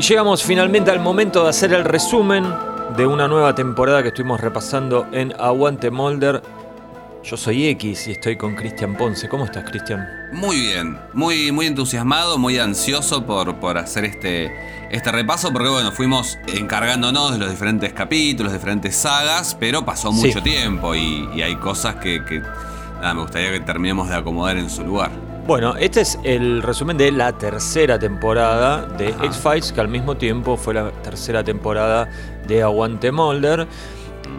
Y llegamos finalmente al momento de hacer el resumen de una nueva temporada que estuvimos repasando en Aguante Molder. Yo soy X y estoy con Cristian Ponce. ¿Cómo estás, Cristian? Muy bien, muy, muy entusiasmado, muy ansioso por, por hacer este, este repaso, porque bueno, fuimos encargándonos de los diferentes capítulos, diferentes sagas, pero pasó mucho Sí. tiempo y, y hay cosas que, que, nada, me gustaría que terminemos de acomodar en su lugar. Bueno, este es el resumen de la tercera temporada de. X-Files, que al mismo tiempo fue la tercera temporada de Aguante Molder.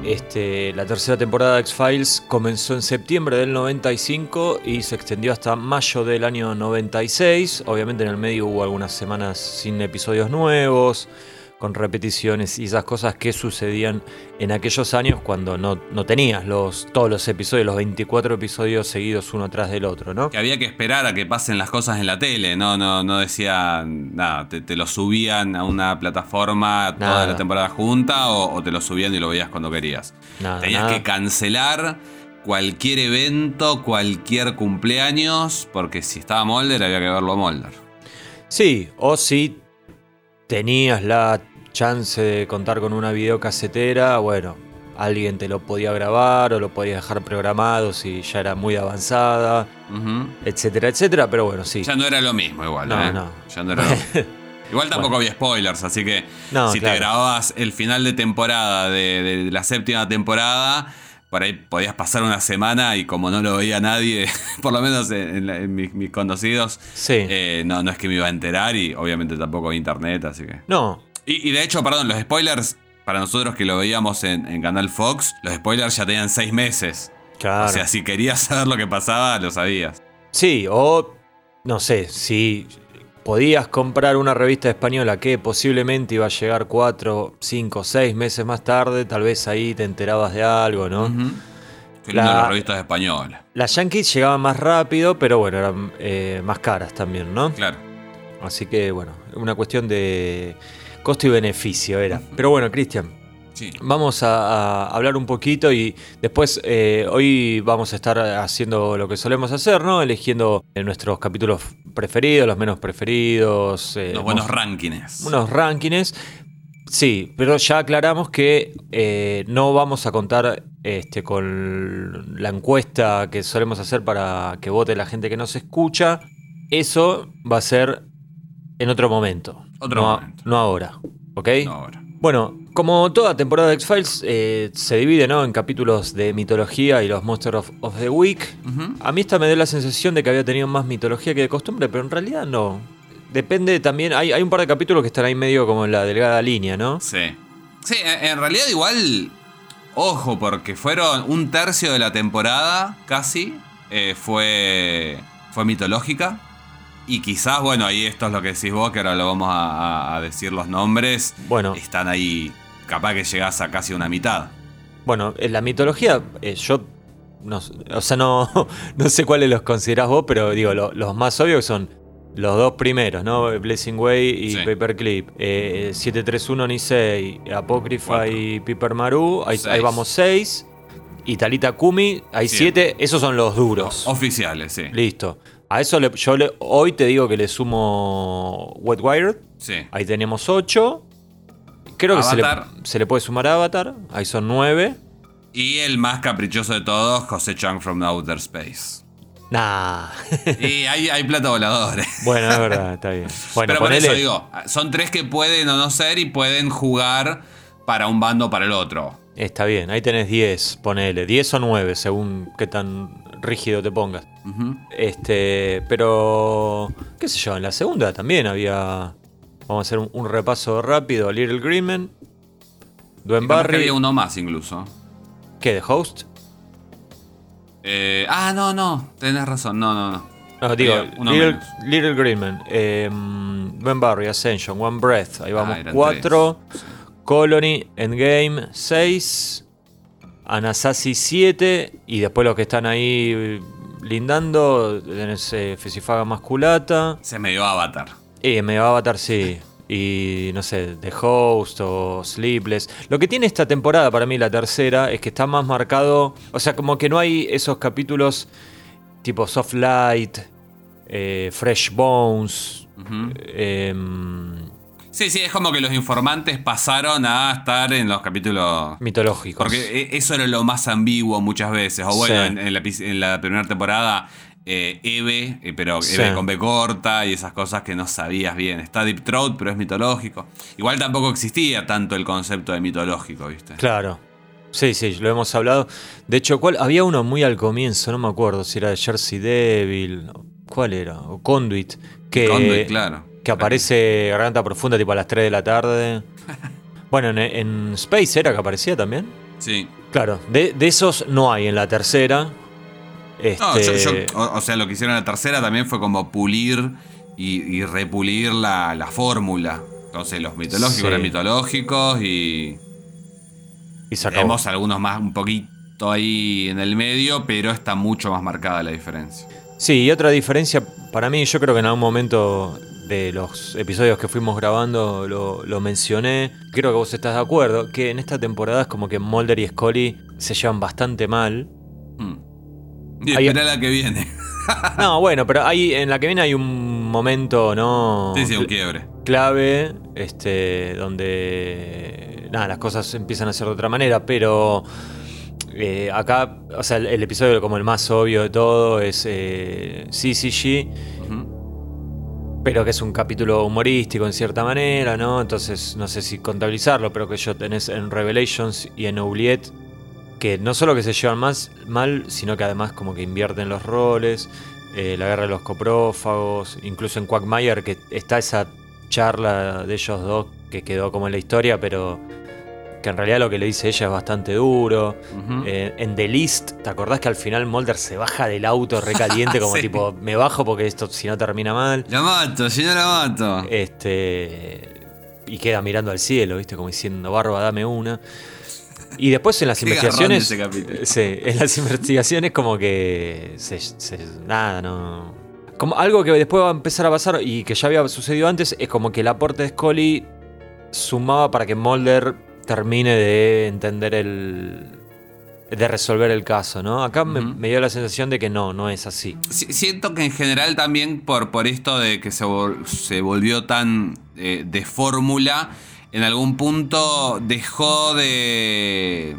Este, la tercera temporada de X-Files comenzó en septiembre del 95 y se extendió hasta mayo del año 96. Obviamente en el medio hubo algunas semanas sin episodios nuevos, con repeticiones y esas cosas que sucedían en aquellos años cuando no, no tenías los, todos los episodios, los 24 episodios seguidos uno tras del otro, ¿no? Que había que esperar a que pasen las cosas en la tele, no, no, no decían nada, te, te lo subían a una plataforma toda Nada. la temporada junta o, o te lo subían y lo veías cuando querías. Nada, Tenías nada. que cancelar cualquier evento, cualquier cumpleaños, porque si estaba Molder había que verlo a Molder. Sí, o si tenías la chance de contar con una videocasetera, bueno, alguien te lo podía grabar o lo podías dejar programado si ya era muy avanzada, etcétera, etcétera, pero bueno, sí. Ya no era lo mismo igual, No, ¿eh? no. Ya no era lo mismo. Igual tampoco había spoilers, así que No, si claro. te grababas el final de temporada de, de la séptima temporada, por ahí podías pasar una semana y como no lo veía nadie, por lo menos en, en la- en mis, mis conocidos, Sí. eh, no, no es que me iba a enterar y obviamente tampoco había internet, así que... No, Y, y de hecho, perdón, los spoilers, para nosotros que lo veíamos en, en Canal Fox, los spoilers ya tenían seis meses. claro. O sea, si querías saber lo que pasaba, lo sabías. Sí, o no sé, si podías comprar una revista española que posiblemente iba a llegar cuatro, cinco, seis meses más tarde, tal vez ahí te enterabas de algo, ¿no? La- lindo las revistas españolas. Las Yankees llegaban más rápido, pero bueno, eran eh, más caras también, ¿no? Claro. Así que bueno, una cuestión de costo y beneficio era. Pero bueno, Cristian, Sí. vamos a, a hablar un poquito y después eh, hoy vamos a estar haciendo lo que solemos hacer, ¿no? Eligiendo eh, nuestros capítulos preferidos, los menos preferidos. eh, Los buenos rankings. unos rankings. Sí, pero ya aclaramos que eh, no vamos a contar este, con la encuesta que solemos hacer para que vote la gente que nos escucha. Eso va a ser en otro momento. Otro no, momento. no ahora. ¿Ok? No, ahora. Bueno, como toda temporada de X-Files, eh, se divide ¿no? en capítulos de mitología y los Monsters of, of the Week. A mí esta me dio la sensación de que había tenido más mitología que de costumbre, pero en realidad no. Depende también, hay, hay un par de capítulos que están ahí medio como en la delgada línea, ¿no? Sí. Sí, en en realidad igual, ojo, porque fueron un tercio de la temporada, casi, eh, fue, fue mitológica. Y quizás, bueno, ahí esto es lo que decís vos, que ahora lo vamos a, decir los nombres. Bueno, Están ahí, capaz que llegás a casi una mitad. bueno, en la mitología, eh, yo no, o sea, no, no sé cuáles los considerás vos, pero digo, lo- los más obvios son los dos primeros, ¿no? Blessing Way y Sí. Paperclip. Eh, 731 Nisei, Apócrifa Cuatro. y Piper Maru, ahí, vamos seis. Y Talita Kumi, hay Siete. siete, esos son los duros. Oficiales, sí. Listo. A eso le- yo le- hoy te digo que le sumo Wetwired. Sí. Ahí tenemos 8. Creo que se le, Avatar. se le puede sumar a Avatar. Ahí son 9. Y el más caprichoso de todos, José Chang from Outer Space. Nah. Y hay, hay plata voladores. bueno, es verdad, está bien. Bueno, Pero por eso digo, son tres que pueden o no ser y pueden jugar para un bando o para el otro. Está bien, ahí tenés 10, ponele. 10 o 9, según qué tan rígido te pongas. Este, pero. ¿Qué sé yo? En la segunda también había. Vamos a hacer un, un repaso rápido. Little Greenman. Dwayne Barry. había uno más incluso. ¿Qué? ¿The Host? Eh, ah, no, no, tenés razón, no, no, no. No, digo, Little. Little Greenman, eh, Barry, Ascension, One Breath, ahí vamos, Ah, 4. tres. Colony, Endgame, 6. Anasazi, 7. Y después los que están ahí eh, lindando, tenés eh, Fesifaga Masculata. Se me dio Avatar. Y me va a avatar, sí. Y no sé, The Host o Sleepless. Lo que tiene esta temporada para mí, la tercera, es que está más marcado. O sea, como que no hay esos capítulos tipo Soft Light, eh, Fresh Bones. Sí, sí, es como que los informantes pasaron a estar en los capítulos mitológicos. Porque e, eso era lo más ambiguo muchas veces. O bueno, en, la, primera temporada, eh, Eve, eh, pero Eve con B corta y esas cosas que no sabías bien. Está Deep Throat, pero es mitológico. Igual tampoco existía tanto el concepto de mitológico, ¿viste? Claro. Sí, sí, lo hemos hablado. De hecho, ¿cuál? había uno muy al comienzo, no me acuerdo si era de Jersey Devil. ¿Cuál era? O Conduit. Que, Conduit, claro que aparece Garganta Profunda tipo a las 3 de la tarde. Bueno, en, Space era que aparecía también. Sí. Claro, de, esos no hay en la tercera. Este... o, sea, lo que hicieron en la tercera también fue como pulir y, repulir la, fórmula. Entonces, los mitológicos eran mitológicos y. Y sacamos algunos más un poquito ahí en el medio, pero está mucho más marcada la diferencia. Sí, y otra diferencia para mí, yo creo que en algún momento de los episodios que fuimos grabando lo, mencioné. Creo que vos estás de acuerdo, que en esta temporada es como que Mulder y Scully se llevan bastante mal. Hmm. Y espera la que viene. no, bueno, pero ahí en la que viene hay un momento, ¿no? Sí, sí, un quiebre. Clave, este, donde. Nada, las cosas empiezan a ser de otra manera, pero. Eh, acá, o sea, el, episodio como el más obvio de todo es eh, CCG pero que es un capítulo humorístico en cierta manera, ¿no? Entonces no sé si contabilizarlo, pero que yo tenés en Revelations y en Oubliette que no solo que se llevan más mal, sino que además como que invierten los roles, eh, la guerra de los coprófagos, incluso en Quagmire que está esa charla de ellos dos que quedó como en la historia, pero que en realidad lo que le dice ella es bastante duro. Eh, en The List, ¿te acordás que al final Mulder se baja del auto recaliente como tipo, me bajo porque esto si no termina mal? La mato, si no la mato. Este. Y queda mirando al cielo, ¿viste? Como diciendo, barba, dame una. Y después en las investigaciones. Sí, en las investigaciones como que. nada, no. Como algo que después va a empezar a pasar y que ya había sucedido antes es como que el aporte de Scully sumaba para que Mulder termine de entender el. de resolver el caso, ¿no? Acá me, dio la sensación de que no, no es así. siento que en general también por, por esto de que se, se volvió tan eh, de fórmula, en algún punto dejó de.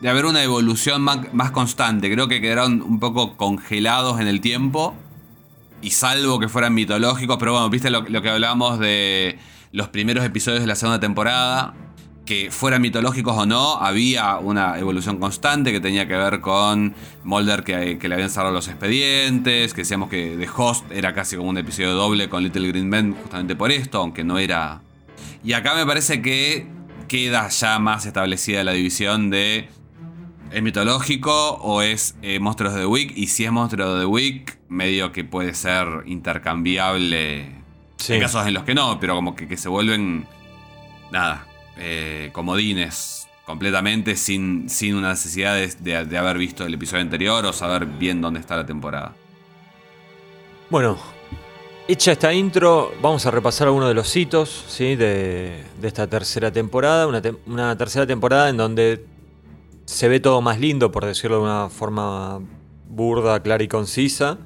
de haber una evolución más, constante. Creo que quedaron un poco congelados en el tiempo. Y salvo que fueran mitológicos, pero bueno, viste lo, lo que hablábamos de los primeros episodios de la segunda temporada que fueran mitológicos o no, había una evolución constante que tenía que ver con Mulder que, le habían cerrado los expedientes, que decíamos que The Host era casi como un episodio doble con Little Green Men justamente por esto, aunque no era... Y acá me parece que queda ya más establecida la división de ¿Es mitológico o es eh, Monstruos de The Week? Y si es Monstruos de The Week, medio que puede ser intercambiable. En casos en los que no, pero como que, que se vuelven. Nada eh, comodines completamente sin, sin una necesidad de, haber visto el episodio anterior o saber bien dónde está la temporada. Bueno, hecha esta intro, vamos a repasar algunos de los hitos ¿sí? de, esta tercera temporada. Una, tercera temporada en donde se ve todo más lindo, por decirlo de una forma burda, clara y concisa.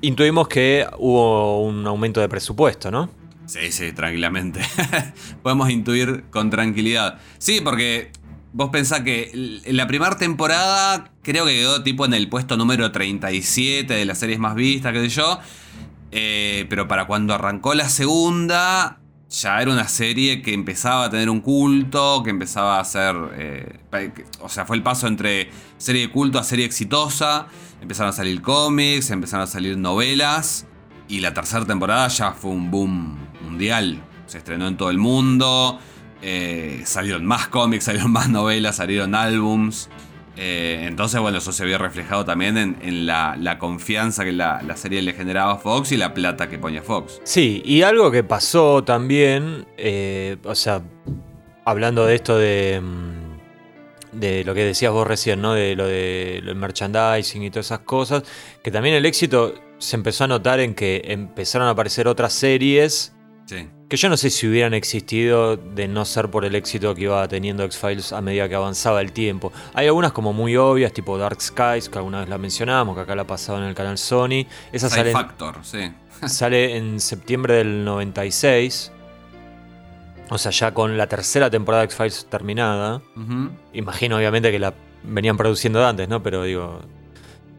Intuimos que hubo un aumento de presupuesto, ¿no? Sí, sí, tranquilamente. Podemos intuir con tranquilidad. Sí, porque vos pensás que la primera temporada creo que quedó tipo en el puesto número 37 de las series más vistas, qué sé yo. Eh, pero para cuando arrancó la segunda, ya era una serie que empezaba a tener un culto, que empezaba a ser... Eh, o sea, fue el paso entre serie de culto a serie exitosa. Empezaron a salir cómics, empezaron a salir novelas. Y la tercera temporada ya fue un boom mundial. Se estrenó en todo el mundo. Eh, salieron más cómics, salieron más novelas, salieron álbums. Eh, entonces, bueno, eso se vio reflejado también en, la, confianza que la, serie le generaba a Fox y la plata que ponía Fox. Sí, y algo que pasó también, eh, o sea, hablando de esto de, mm, de lo que decías vos recién, ¿no? De lo del merchandising y todas esas cosas, que también el éxito se empezó a notar en que empezaron a aparecer otras series que yo no sé si hubieran existido de no ser por el éxito que iba teniendo X-Files a medida que avanzaba el tiempo. Hay algunas como muy obvias, tipo Dark Skies, que alguna vez la mencionamos, que acá la pasaba en el canal Sony. Esa sale, Factor, sí. sale en septiembre del 96. O sea, ya con la tercera temporada de X-Files terminada. Imagino obviamente que la venían produciendo de antes, ¿no? Pero digo,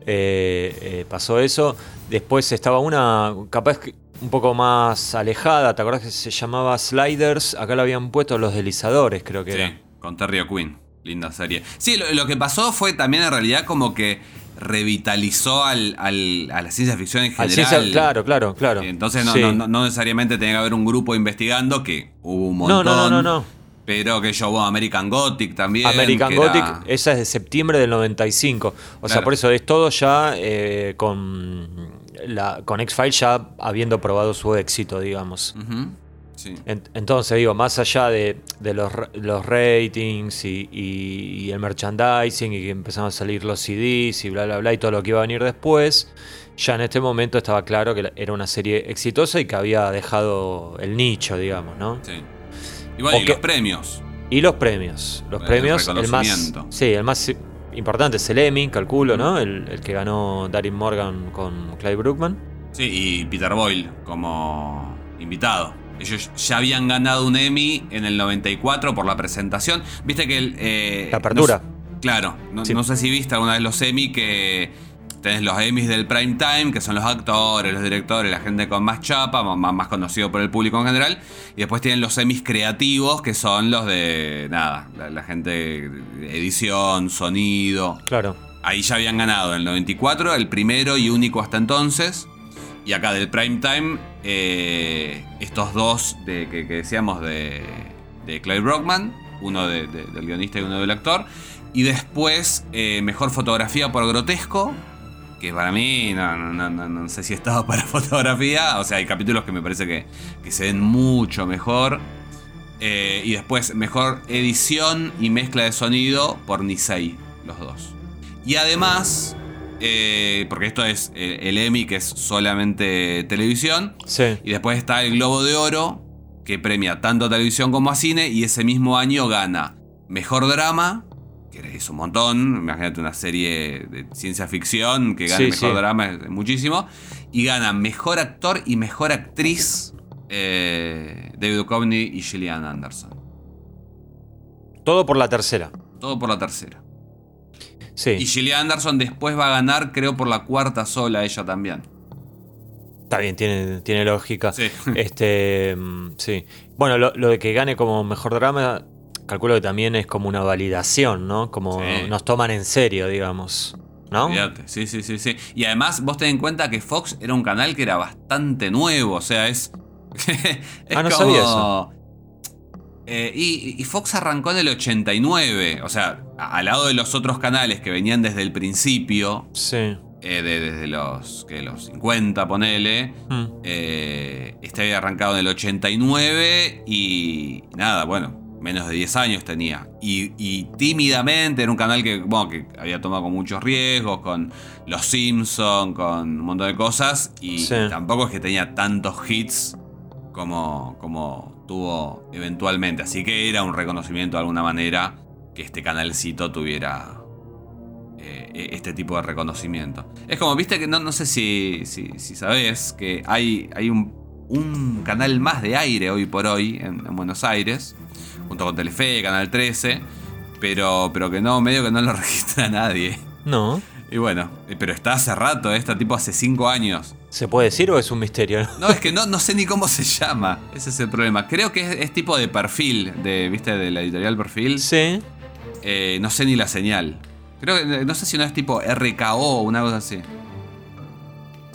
eh, eh, pasó eso. Después estaba una, capaz que un poco más alejada, ¿te acordás que se llamaba Sliders? Acá lo habían puesto los deslizadores, creo que Sí, era. con Terry O'Quinn. Linda serie. Sí, lo, lo que pasó fue también en realidad como que revitalizó al, al- a la ciencia ficción en Al general. ciencia- claro, claro, claro. Entonces no, Sí. no, no- no necesariamente tenía que haber un grupo investigando, que hubo un montón. no, no, no, no. Pero que yo, hubo American Gothic también. American Gothic, era- esa es de septiembre del 95. O sea, por eso es todo ya eh, con, la, con X-Files ya habiendo probado su éxito, digamos. Ujú, Sí. En- Entonces, digo, más allá de, de los, ra- los ratings y, y- y el merchandising y que empezaron a salir los CDs y bla, bla, bla y todo lo que iba a venir después, ya en este momento estaba claro que era una serie exitosa y que había dejado el nicho, digamos, ¿no? sí. Y bueno, y Ok. los premios. Y los premios. Los El premios, el más. Sí, el más importante es el Emmy, calculo, ¿no? El, el que ganó Darin Morgan con Clive Brookman. Sí, y Peter Boyle como invitado. Ellos ya habían ganado un Emmy en el 94 por la presentación. Viste que el. eh, La apertura. no claro, no, Sí. no sé si viste alguna vez los Emmy que. Tenés los Emmys del prime time, que son los actores, los directores, la gente con más chapa, más, más conocido por el público en general. Y después tienen los Emmys creativos, que son los de. Nada, la, la gente. Edición, sonido. Claro. Ahí ya habían ganado en el 94, el primero y único hasta entonces. Y acá del prime time, eh, estos dos de, que, que decíamos de, de Clive Brockman, uno de- de- del guionista y uno del actor. Y después, eh, mejor fotografía por grotesco, que para mí no, no, no, no- no sé si estaba para fotografía. O sea, hay capítulos que me parece que, que se ven mucho mejor. Eh, y después, mejor edición y mezcla de sonido por Nisei, los dos. Y además, eh, porque esto es eh, el Emmy, que es solamente televisión. Sí. Y después está el Globo de Oro, que premia tanto a televisión como a cine. Y ese mismo año gana Mejor Drama, es un montón. Imagínate una serie de ciencia ficción que gane Sí, Mejor sí. Drama, es muchísimo. Y gana Mejor Actor y Mejor Actriz eh, David Duchovny y Gillian Anderson. Todo por la tercera. Todo por la tercera. Sí. Y Gillian Anderson después va a ganar, creo, por la cuarta sola ella también. Está bien, tiene, tiene lógica. Sí. Este, mm, sí. Bueno, lo, lo de que gane como mejor drama, calculo que también es como una validación, ¿no? Como Sí. nos toman en serio, digamos. ¿No? Olvídate, Sí, sí, sí, sí. Y además, vos ten en cuenta que Fox era un canal que era bastante nuevo. O sea, es. es Ah, no sabía eso. Eh, y, y Fox arrancó en el 89. O sea, al lado de los otros canales que venían desde el principio. Sí. eh, de- desde los, que los 50, ponele. Mm. Eh, este había arrancado en el 89 y nada, bueno, menos de 10 años tenía. Y, y tímidamente era un canal que, bueno, que había tomado con muchos riesgos, con Los Simpson, con un montón de cosas. Y Sí. tampoco es que tenía tantos hits como, como tuvo eventualmente. Así que era un reconocimiento de alguna manera que este canalcito tuviera eh, este tipo de reconocimiento. Es como, viste que no, no sé si, si, si sabés que hay, hay un, un canal más de aire hoy por hoy en, en Buenos Aires, junto con Telefe, Canal 13, pero, pero que no, medio que no lo registra nadie. No. Y bueno, eh, pero está hace rato, eh, está tipo hace 5 años. ¿Se puede decir o es un misterio? No, es que no, no sé ni cómo se llama. Ese es el problema. Creo que es, es tipo de perfil, de, ¿viste? De la editorial perfil. Sí. Eh, no sé ni la señal. Creo que, no sé si no es tipo RKO o una cosa así.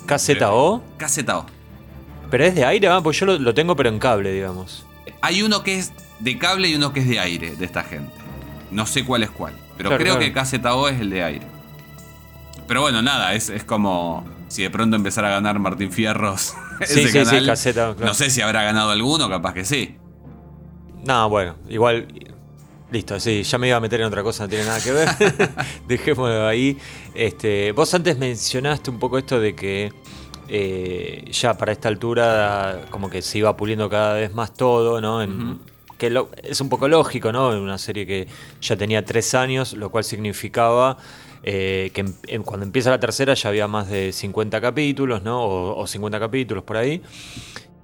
KZO. KZO. Pero es de aire, ah, pues yo lo, lo tengo pero en cable, digamos. Hay uno que es de cable y uno que es de aire de esta gente. No sé cuál es cuál. Pero Claro, creo claro. que KZO es el de aire. Pero bueno, nada, es, es como si de pronto empezara a ganar Martín Fierros. Sí, ese sí, sí, canal. Claro. No sé si habrá ganado alguno, capaz que sí. No, bueno, igual. Listo, sí, ya me iba a meter en otra cosa, no tiene nada que ver. Dejémoslo ahí. Este, vos antes mencionaste un poco esto de que eh, ya para esta altura como que se iba puliendo cada vez más todo, ¿no? En-. Que lo- es un poco lógico, ¿no? En una serie que ya tenía tres años, lo cual significaba eh, que em- em- cuando empieza la tercera ya había más de 50 capítulos, ¿no? O, o 50 capítulos por ahí.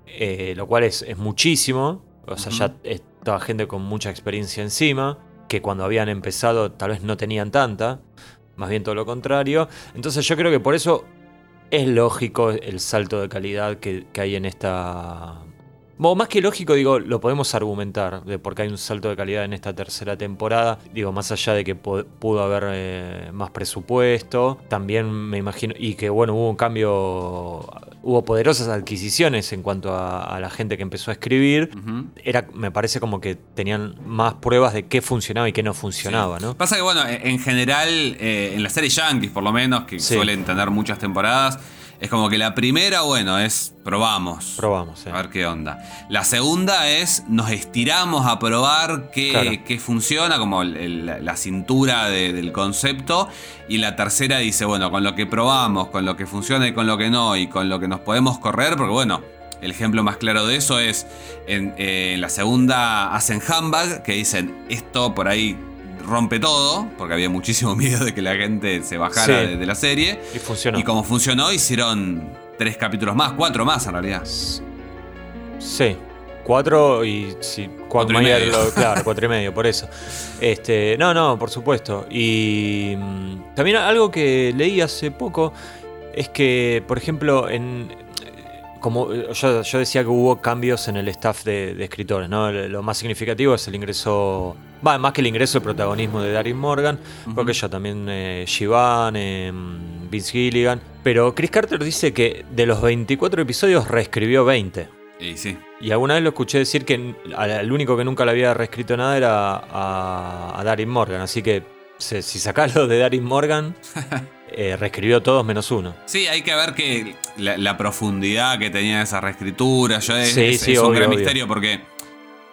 Eh, lo cual es, es muchísimo. O sea, ya estaba gente con mucha experiencia encima, que cuando habían empezado tal vez no tenían tanta, más bien todo lo contrario. Entonces yo creo que por eso es lógico el salto de calidad que, que hay en esta bueno, más que lógico, digo, lo podemos argumentar de por qué hay un salto de calidad en esta tercera temporada. Digo, más allá de que pudo haber eh, más presupuesto, también me imagino, y que bueno, hubo un cambio, hubo poderosas adquisiciones en cuanto a, la gente que empezó a escribir. Era, me parece como que tenían más pruebas de qué funcionaba y qué no funcionaba, ¿no? Pasa que, bueno, en general, eh, en la serie Yankees, por lo menos, que suelen tener muchas temporadas es como que la primera, bueno, es probamos. Probamos, A ver qué onda. La segunda es nos estiramos a probar qué, funciona, como la cintura del concepto. Y la tercera dice, bueno, con lo que probamos, con lo que funciona y con lo que no, y con lo que nos podemos correr, porque bueno, el ejemplo más claro de eso es en, eh, en la segunda hacen handbag, que dicen esto por ahí rompe todo, porque había muchísimo miedo de que la gente se bajara de, la serie. Y funcionó. Y como funcionó, hicieron tres capítulos más, cuatro más en realidad. Sí. Cuatro y sí, cuatro, y medio. claro, cuatro y medio, por eso. Este, no, no, por supuesto. Y mm, también algo que leí hace poco es que, por ejemplo, en, como yo, decía que hubo cambios en el staff de, escritores, ¿no? Lo más significativo es el ingreso, va, más que el ingreso del protagonismo de Darin Morgan, porque ya también eh, eh, Vince Gilligan, pero Chris Carter dice que de los 24 episodios reescribió 20. Y sí. Y alguna vez lo escuché decir que el único que nunca le había reescrito nada era a, a Darin Morgan, así que si sacás lo de Darin Morgan... Eh, reescribió todos menos uno. Sí, hay que ver que la, profundidad que tenía esa reescritura. Yo, es, un gran misterio porque,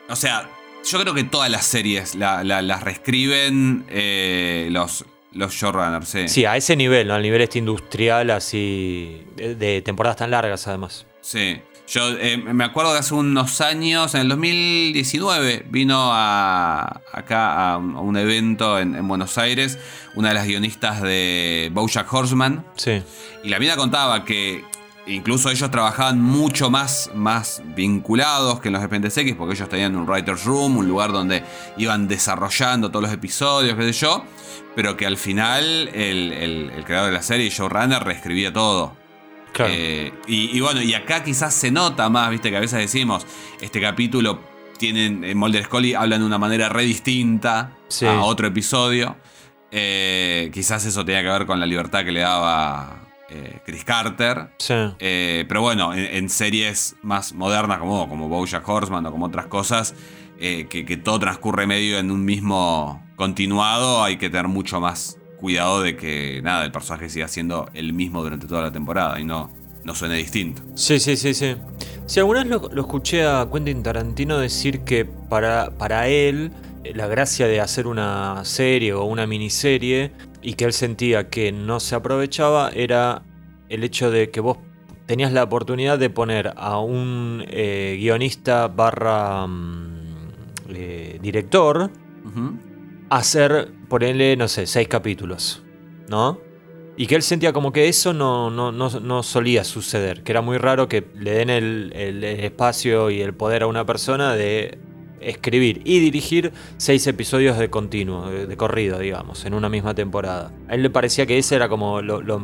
o sea, yo creo que todas las series las reescriben eh, los, los showrunners. Sí. sí, a ese nivel, ¿no? al nivel este industrial, así, de temporadas tan largas además. Sí. Yo eh, me acuerdo que hace unos años, en el 2019, vino a, acá a un, evento en, Buenos Aires una de las guionistas de Bojack Horseman. Sí. Y la mina contaba que incluso ellos trabajaban mucho más, más vinculados que en los de porque ellos tenían un writer's room, un lugar donde iban desarrollando todos los episodios, qué sé yo, pero que al final el, el creador de la serie, Joe Runner, reescribía todo. Eh, y, bueno, y acá quizás se nota más, viste, que a veces decimos, este capítulo tienen, en Mulder Scully hablan de una manera re distinta a otro episodio. Eh, quizás eso tenía que ver con la libertad que le daba eh, Chris Carter. pero bueno, en, series más modernas como, como Bojack Horseman o como otras cosas, que, que, todo transcurre medio en un mismo continuado, hay que tener mucho más cuidado de que nada, el personaje siga siendo el mismo durante toda la temporada y no, no suene distinto. Sí, sí, sí, sí. Si alguna vez lo, escuché a Quentin Tarantino decir que para, para él eh, la gracia de hacer una serie o una miniserie y que él sentía que no se aprovechaba era el hecho de que vos tenías la oportunidad de poner a un eh, guionista barra mm, eh, director hacer, ponerle, no sé, seis capítulos, ¿no? Y que él sentía como que eso no, no, no, solía suceder, que era muy raro que le den el, el, espacio y el poder a una persona de escribir y dirigir seis episodios de continuo, de, corrido, digamos, en una misma temporada. A él le parecía que ese era como lo,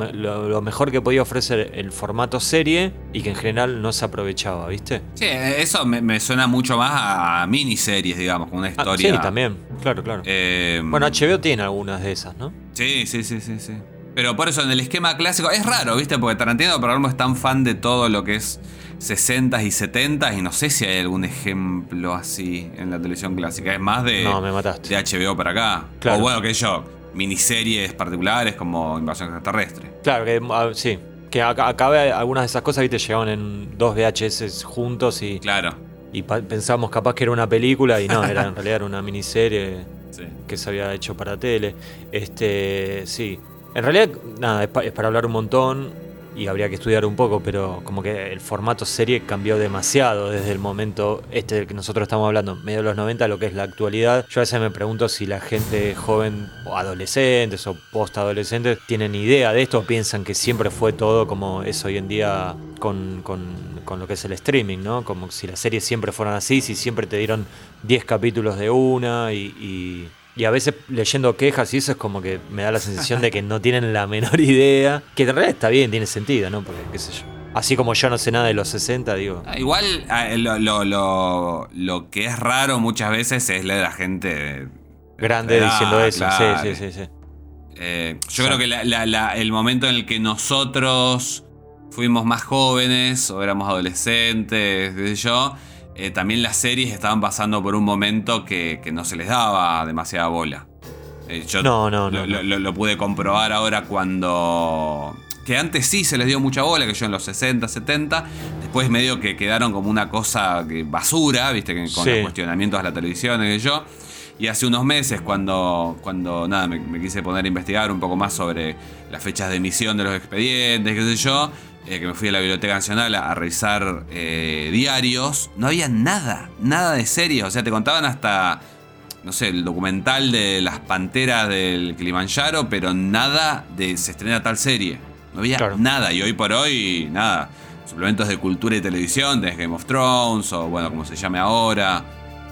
mejor que podía ofrecer el formato serie y que en general no se aprovechaba, ¿viste? Sí, eso me, suena mucho más a miniseries, digamos, con una ah, historia. sí, también, claro, claro. Eh, bueno, HBO tiene algunas de esas, ¿no? Sí, sí, sí, sí, sí. Pero por eso en el esquema clásico es raro, ¿viste? Porque Tarantino, por ejemplo, es tan fan de todo lo que es 60s y 70s y no sé si hay algún ejemplo así en la televisión clásica. Es más de, no, me mataste. de HBO para acá. O bueno, que yo, miniseries particulares como Invasión Extraterrestre. Claro, que ah, sí. Que acá, algunas de esas cosas, viste, llegaban en dos VHS juntos y. Claro. Y pensamos capaz que era una película y no, era en realidad era una miniserie que se había hecho para tele. Este, sí. En realidad, nada, es para hablar un montón y habría que estudiar un poco, pero como que el formato serie cambió demasiado desde el momento este del que nosotros estamos hablando, medio de los 90, lo que es la actualidad. Yo a veces me pregunto si la gente joven o adolescentes o post-adolescentes tienen idea de esto o piensan que siempre fue todo como es hoy en día con, con, lo que es el streaming, ¿no? Como si las series siempre fueran así, si siempre te dieron 10 capítulos de una y y a veces leyendo quejas y eso es como que me da la sensación de que no tienen la menor idea. Que en realidad está bien, tiene sentido, ¿no? Porque, qué sé yo. Así como yo no sé nada de los 60, digo. Ah, Igual ah, lo, lo, lo, lo que es raro muchas veces es la de la gente Grande Ah, diciendo eso. claro. Sí, sí, sí, sí. Eh, yo creo que la- la- la- el momento en el que nosotros fuimos más jóvenes o éramos adolescentes, qué sé yo, eh, también las series estaban pasando por un momento que, que no se les daba demasiada bola. Eh, yo No, no, no, Lo, no. lo- lo pude comprobar ahora cuando... Que antes sí se les dio mucha bola, que yo en los 60, 70. Después medio que quedaron como una cosa que basura, viste, que con Sí. los cuestionamientos de la televisión, qué sé yo. Y hace unos meses, cuando, cuando nada, me, me quise poner a investigar un poco más sobre las fechas de emisión de los expedientes, qué sé yo, eh, que me fui a la Biblioteca Nacional a, a revisar eh, diarios, no había nada, nada de series. O sea, te contaban hasta, no sé, el documental de las panteras del Kilimanjaro, pero nada de se estrena tal serie. No había Claro. nada. Y hoy por hoy, nada. Suplementos de cultura y televisión, desde Game of Thrones, o bueno, como se llame ahora.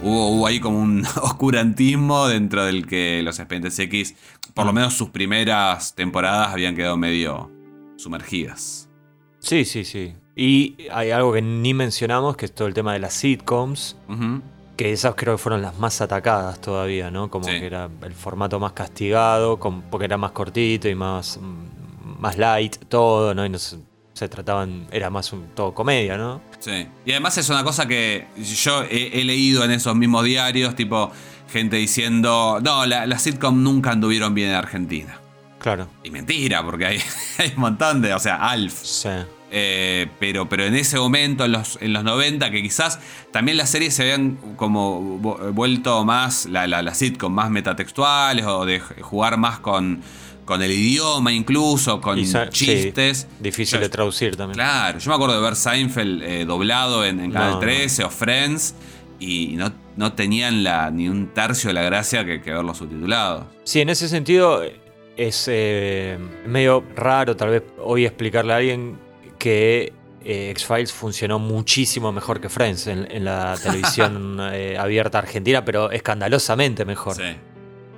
Hubo, hubo ahí como un oscurantismo dentro del que los Expedientes X, por lo menos sus primeras temporadas, habían quedado medio sumergidas. Sí, sí, sí. Y hay algo que ni mencionamos, que es todo el tema de las sitcoms. Que esas creo que fueron las más atacadas todavía, ¿no? Como Sí. que era el formato más castigado, con- porque era más cortito y más, más light, todo, ¿no? Y no se, se trataban, era más un, todo comedia, ¿no? Sí. Y además es una cosa que yo he, he leído en esos mismos diarios, tipo gente diciendo, no, la- las sitcom nunca anduvieron bien en Argentina. Claro. Y mentira, porque hay, hay un montón de, o sea, Alf. Sí. Eh, pero, pero en ese momento, en los, en los 90, que quizás también las series se habían como vu- vuelto más, la, la, la sitcom, más metatextuales o de jugar más con, con el idioma incluso, con sí, chistes. difícil Yo- de traducir también. Claro, yo me acuerdo de ver Seinfeld eh, doblado en, en Canal No, no. 13 o Friends y no, no tenían la, ni un tercio de la gracia que, que verlos subtitulados. Sí, en ese sentido es eh, medio raro tal vez hoy explicarle a alguien que eh, X-Files funcionó muchísimo mejor que Friends en, en la televisión eh, abierta argentina, pero escandalosamente mejor. Sí.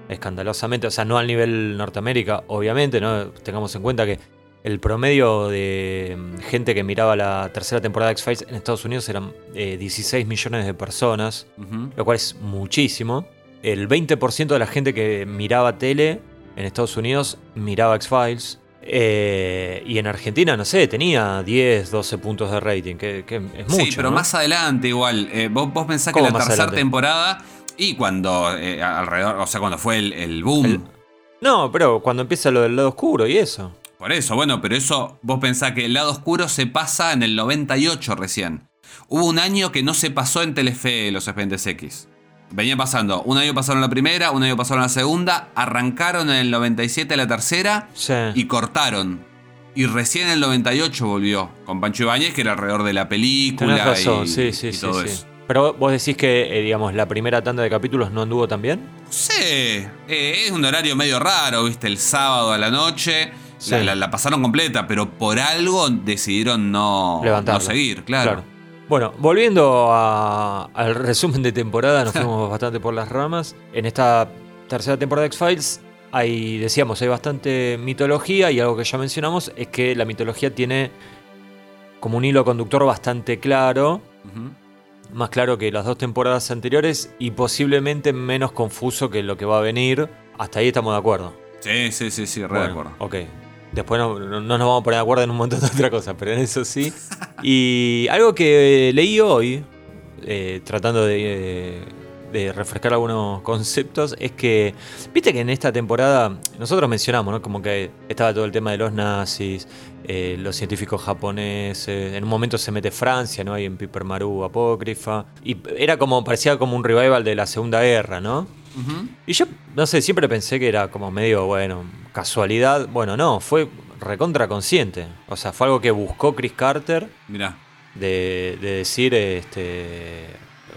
Escandalosamente, o sea, no al nivel Norteamérica, obviamente, ¿no? Tengamos en cuenta que el promedio de mm, gente que miraba la tercera temporada de X-Files en Estados Unidos eran eh, 16 millones de personas lo cual es muchísimo. El 20% de la gente que miraba tele en Estados Unidos miraba X-Files. Eh, y en Argentina, no sé, tenía 10, 12 puntos de rating, que, que es mucho. sí, pero ¿no? más adelante igual. Eh, vos, vos pensás que ¿Cómo la tercera adelante? temporada y cuando eh, alrededor, o sea, cuando fue el, el boom. El- No, pero cuando empieza lo del lado oscuro y eso. Por eso, bueno, pero eso vos pensás que el lado oscuro se pasa en el 98 recién. Hubo un año que no se pasó en Telefe los Expedientes X. Venía pasando, un año pasaron la primera, un año pasaron la segunda, arrancaron en el 97 la tercera Sí. y cortaron. Y recién en el 98 volvió con Pancho Ibáñez, que era alrededor de la película razón, y, sí, sí, y todo eso. Pero vos decís que, eh, digamos, la primera tanda de capítulos no anduvo tan bien. Sí, eh, es un horario medio raro, viste, el sábado a la noche. Sí. La, la- la pasaron completa, pero por algo decidieron no, no seguir, claro. Bueno, volviendo a- al resumen de temporada, nos fuimos bastante por las ramas. En esta tercera temporada de X-Files hay, decíamos, hay bastante mitología y algo que ya mencionamos es que la mitología tiene como un hilo conductor bastante claro, más claro que las dos temporadas anteriores y posiblemente menos confuso que lo que va a venir. Hasta ahí estamos de acuerdo. Sí, sí, sí, sí, re de acuerdo. Ok. Después no, no- no nos vamos a poner de acuerdo en un montón de otras cosas, pero en eso sí. Y algo que leí hoy, eh, tratando de, refrescar algunos conceptos, es que, viste que en esta temporada, nosotros mencionamos, ¿no? Como que estaba todo el tema de los nazis, eh, los científicos japoneses, en un momento se mete Francia, ¿no? Ahí en Piper Maru, Apócrifa. Y era como, parecía como un revival de la Segunda Guerra, ¿no? Y yo, no sé, siempre pensé que era como medio, bueno, casualidad. Bueno, no, fue recontra consciente. O sea, fue algo que buscó Chris Carter Mirá. de, de decir, este,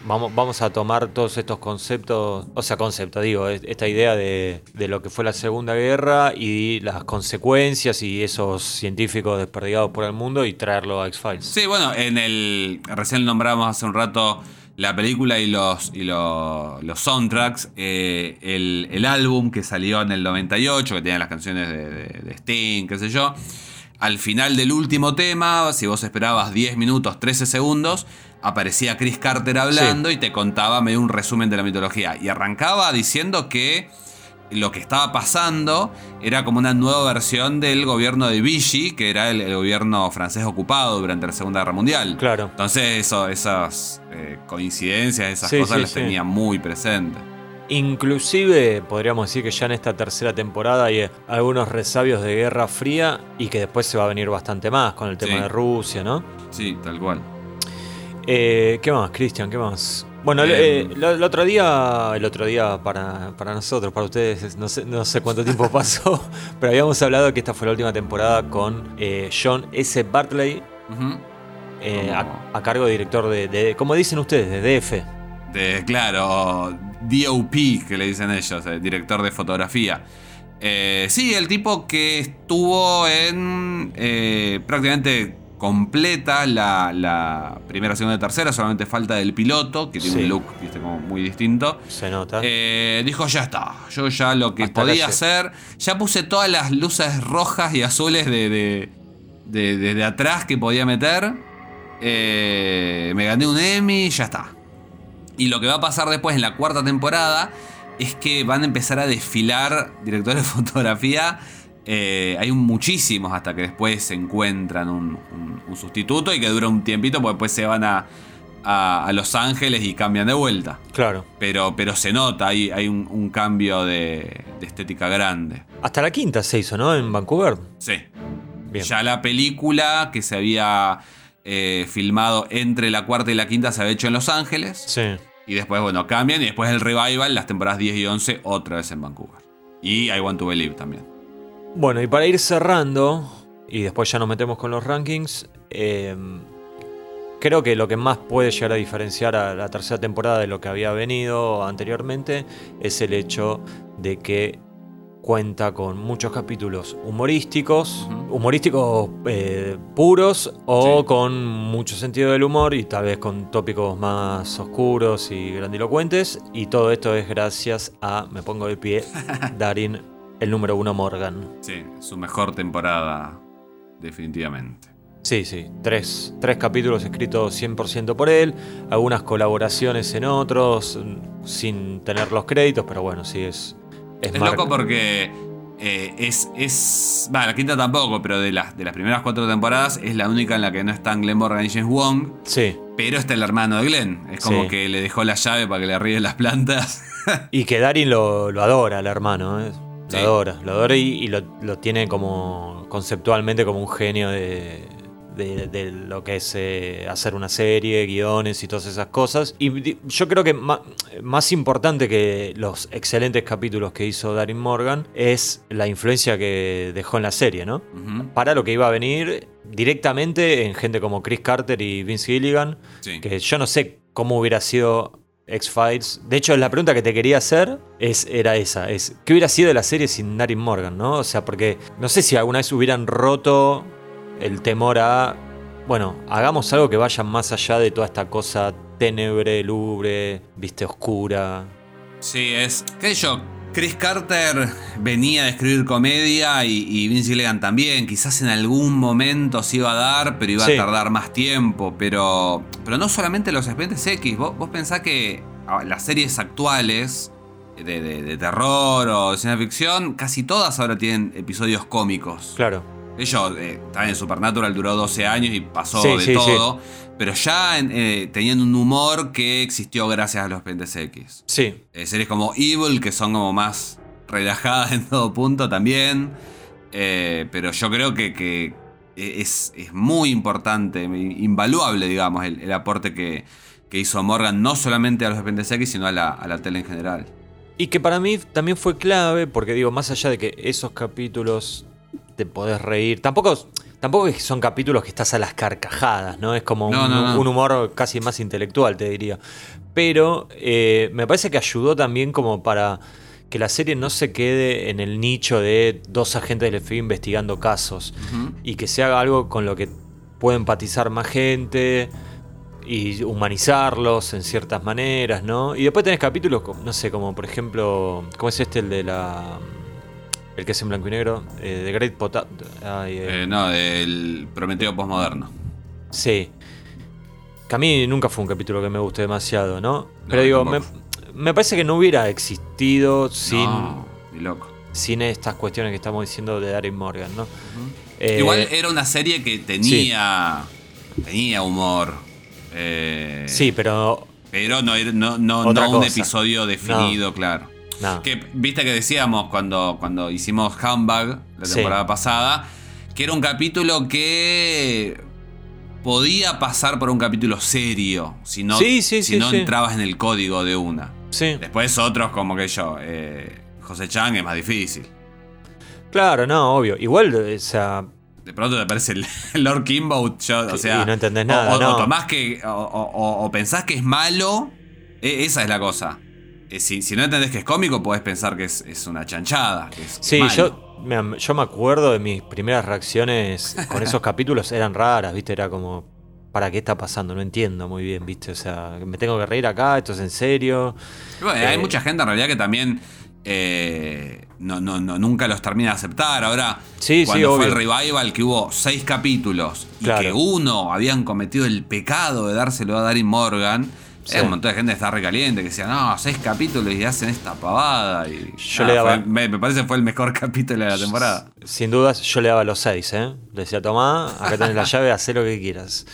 vamos, vamos a tomar todos estos conceptos, o sea, conceptos, digo, es- esta idea de, de lo que fue la Segunda Guerra y las consecuencias y esos científicos desperdigados por el mundo y traerlo a X-Files. Sí, bueno, en el. Recién nombramos hace un rato la película y los, y lo- los soundtracks. eh, el, el álbum que salió en el 98, que tenía las canciones de, de- de Sting, qué sé yo. Al final del último tema, si vos esperabas 10 minutos, 13 segundos, aparecía Chris Carter hablando y te contaba medio un resumen de la mitología. Y arrancaba diciendo que lo que estaba pasando era como una nueva versión del gobierno de Vichy, que era el, el gobierno francés ocupado durante la Segunda Guerra Mundial. Claro. Entonces eso, esas eh, coincidencias, esas Sí, cosas sí, las sí. tenía muy presentes. Inclusive podríamos decir que ya en esta tercera temporada hay eh, algunos resabios de Guerra Fría y que después se va a venir bastante más con el tema de Rusia, ¿no? Sí, tal cual. Eh, ¿Qué más, Cristian? ¿Qué más? Bueno, el, Eh, el otro día, el otro día para, para nosotros, para ustedes, no sé, no sé cuánto tiempo pasó, pero habíamos hablado que esta fue la última temporada con eh, John S. Bartley eh, a, a cargo de director de, de, como dicen ustedes, de DF. De, claro, DOP, que le dicen ellos, el director de fotografía. Sí, el tipo que estuvo en prácticamente completa la, la primera, segunda y tercera, solamente falta del piloto, que tiene Sí. un look viste, como muy distinto. Se nota. Eh, dijo, ya está, yo ya lo que Hasta podía hacer, ya puse todas las luces rojas y azules de, de, de- de- de atrás que podía meter. Eh, me gané un Emmy, ya está. Y lo que va a pasar después en la cuarta temporada es que van a empezar a desfilar directores de fotografía. Eh, hay un- muchísimos hasta que después se encuentran un, un- un sustituto y que dura un tiempito, porque después se van a, a- a Los Ángeles y cambian de vuelta. claro. Pero, pero se nota, hay, hay un, un cambio de, de estética grande. Hasta la quinta se hizo, ¿no? En Vancouver. Sí. Bien. Ya la película que se había eh, filmado entre la cuarta y la quinta se había hecho en Los Ángeles. Sí. Y después, bueno, cambian. Y después el revival, las temporadas 10 y 11, otra vez en Vancouver. Y I Want to Believe también. Bueno, y para ir cerrando, y después ya nos metemos con los rankings, eh, creo que lo que más puede llegar a diferenciar a la tercera temporada de lo que había venido anteriormente es el hecho de que cuenta con muchos capítulos humorísticos, humorísticos eh, puros o Sí. con mucho sentido del humor y tal vez con tópicos más oscuros y grandilocuentes. Y todo esto es gracias a, me pongo de pie, Darin, el número uno Morgan. Sí, su mejor temporada, definitivamente. Sí, sí, tres, tres capítulos escritos 100% por él, algunas colaboraciones en otros, sin tener los créditos, pero bueno, sí, es... Es, Es loco porque eh, es. es va, la quinta tampoco, pero de las, de las primeras cuatro temporadas es la única en la que no están Glenn Morgan y James Wong. Sí, Pero está el hermano de Glenn. Es como Sí. que le dejó la llave para que le ríen las plantas. y que Darin lo, lo adora, el hermano, ¿eh? Lo adora, lo adora y, y lo, lo tiene como conceptualmente como un genio de, de- de lo que es eh, hacer una serie, guiones y todas esas cosas. Y yo creo que más importante que los excelentes capítulos que hizo Darin Morgan es la influencia que dejó en la serie, ¿no? Para lo que iba a venir directamente en gente como Chris Carter y Vince Gilligan, Sí. que yo no sé cómo hubiera sido X-Files. De hecho, la pregunta que te quería hacer es, era esa, es ¿qué hubiera sido de la serie sin Darin Morgan, no? O sea, porque no sé si alguna vez hubieran roto el temor a, bueno, hagamos algo que vaya más allá de toda esta cosa tenebre, lubre, viste, oscura. Sí, es. ¿Qué yo? Chris Carter venía a escribir comedia y, y Vince Gilligan también. Quizás en algún momento se iba a dar, pero iba Sí. a tardar más tiempo. Pero, pero no solamente los expedientes X. Vos, vos pensás que las series actuales de, de- de terror o de ciencia ficción, casi todas ahora tienen episodios cómicos. Claro. Ellos, eh, también Supernatural duró 12 años y pasó Sí, de sí, todo. Pero ya eh, tenían un humor que existió gracias a los expedientes X. Sí, Eh, series como Evil, que son como más relajadas en todo punto también. Eh, pero yo creo que, que es, es muy importante, invaluable, digamos, el, el aporte que, que hizo Morgan, no solamente a los Expedientes X, sino a la, a la tele en general. Y que para mí también fue clave, porque digo, más allá de que esos capítulos te podés reír. Tampoco, tampoco son capítulos que estás a las carcajadas, ¿no? Es como No, un, no, no. un humor casi más intelectual, te diría. Pero eh, me parece que ayudó también como para que la serie no se quede en el nicho de dos agentes del FBI investigando casos y que se haga algo con lo que puede empatizar más gente y humanizarlos en ciertas maneras, ¿no? Y después tenés capítulos, no sé, como por ejemplo, ¿cómo es este el de la el que es en blanco y negro? Eh, The Great Potato. Eh, Eh, no, del Prometeo postmoderno. Sí. Que a mí nunca fue un capítulo que me guste demasiado, ¿no? Pero digo, me, me parece que no hubiera existido sin, No, ni loco. sin estas cuestiones que estamos diciendo de Darren Morgan, ¿no? Eh, Igual era una serie que tenía. Tenía humor. Sí, pero. Pero no, era- no, no, no un episodio definido, claro. No. Que viste que decíamos cuando, cuando hicimos Handbag la Sí. temporada pasada, que era un capítulo que podía pasar por un capítulo serio si no, Sí, sí, si no entrabas en el código de una. Sí. Después otros como que yo, eh, José Chang es más difícil. Claro, no, obvio. Igual, o sea, De pronto te aparece el Lord Kimbo, yo, o sea, y no entendés nada, o, no. o tomás que, o, o- o- o pensás que es malo, e- esa es la cosa. Eh, si, si no entendés que es cómico, podés pensar que es, es una chanchada. que es Sí, malo. yo, mira, yo me acuerdo de mis primeras reacciones con esos capítulos, eran raras, ¿viste? Era como, ¿para qué está pasando? No entiendo muy bien, ¿viste? O sea, me tengo que reír acá, esto es en serio. Bueno, hay Eh, mucha gente en realidad que también eh, no, no, no, nunca los termina de aceptar. Ahora, Sí, sí, cuando fue el revival, que hubo seis capítulos y Claro. que uno habían cometido el pecado de dárselo a Darin Morgan. Sí. un montón de gente que está recaliente, que decía, no, seis capítulos y hacen esta pavada. Y, Yo le daba- fue- me, me parece que fue el mejor capítulo de la temporada. Sin dudas, yo le daba los seis, ¿eh? Le decía, tomá, acá tenés la llave, haz lo que quieras.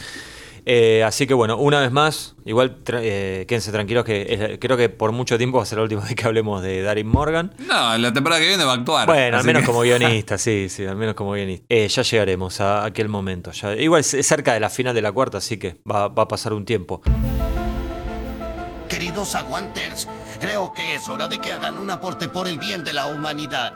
Eh, así que bueno, una vez más, igual eh, quédense tranquilos que creo que por mucho tiempo va a ser la última vez que hablemos de Darin Morgan. No, la temporada que viene va a actuar. Bueno, al menos que- como guionista, sí, sí, al menos como guionista. Eh, ya llegaremos a aquel momento. Ya, igual es es cerca de la final de la cuarta, así que va, va a pasar un tiempo. Queridos aguanters, creo que es hora de que hagan un aporte por el bien de la humanidad.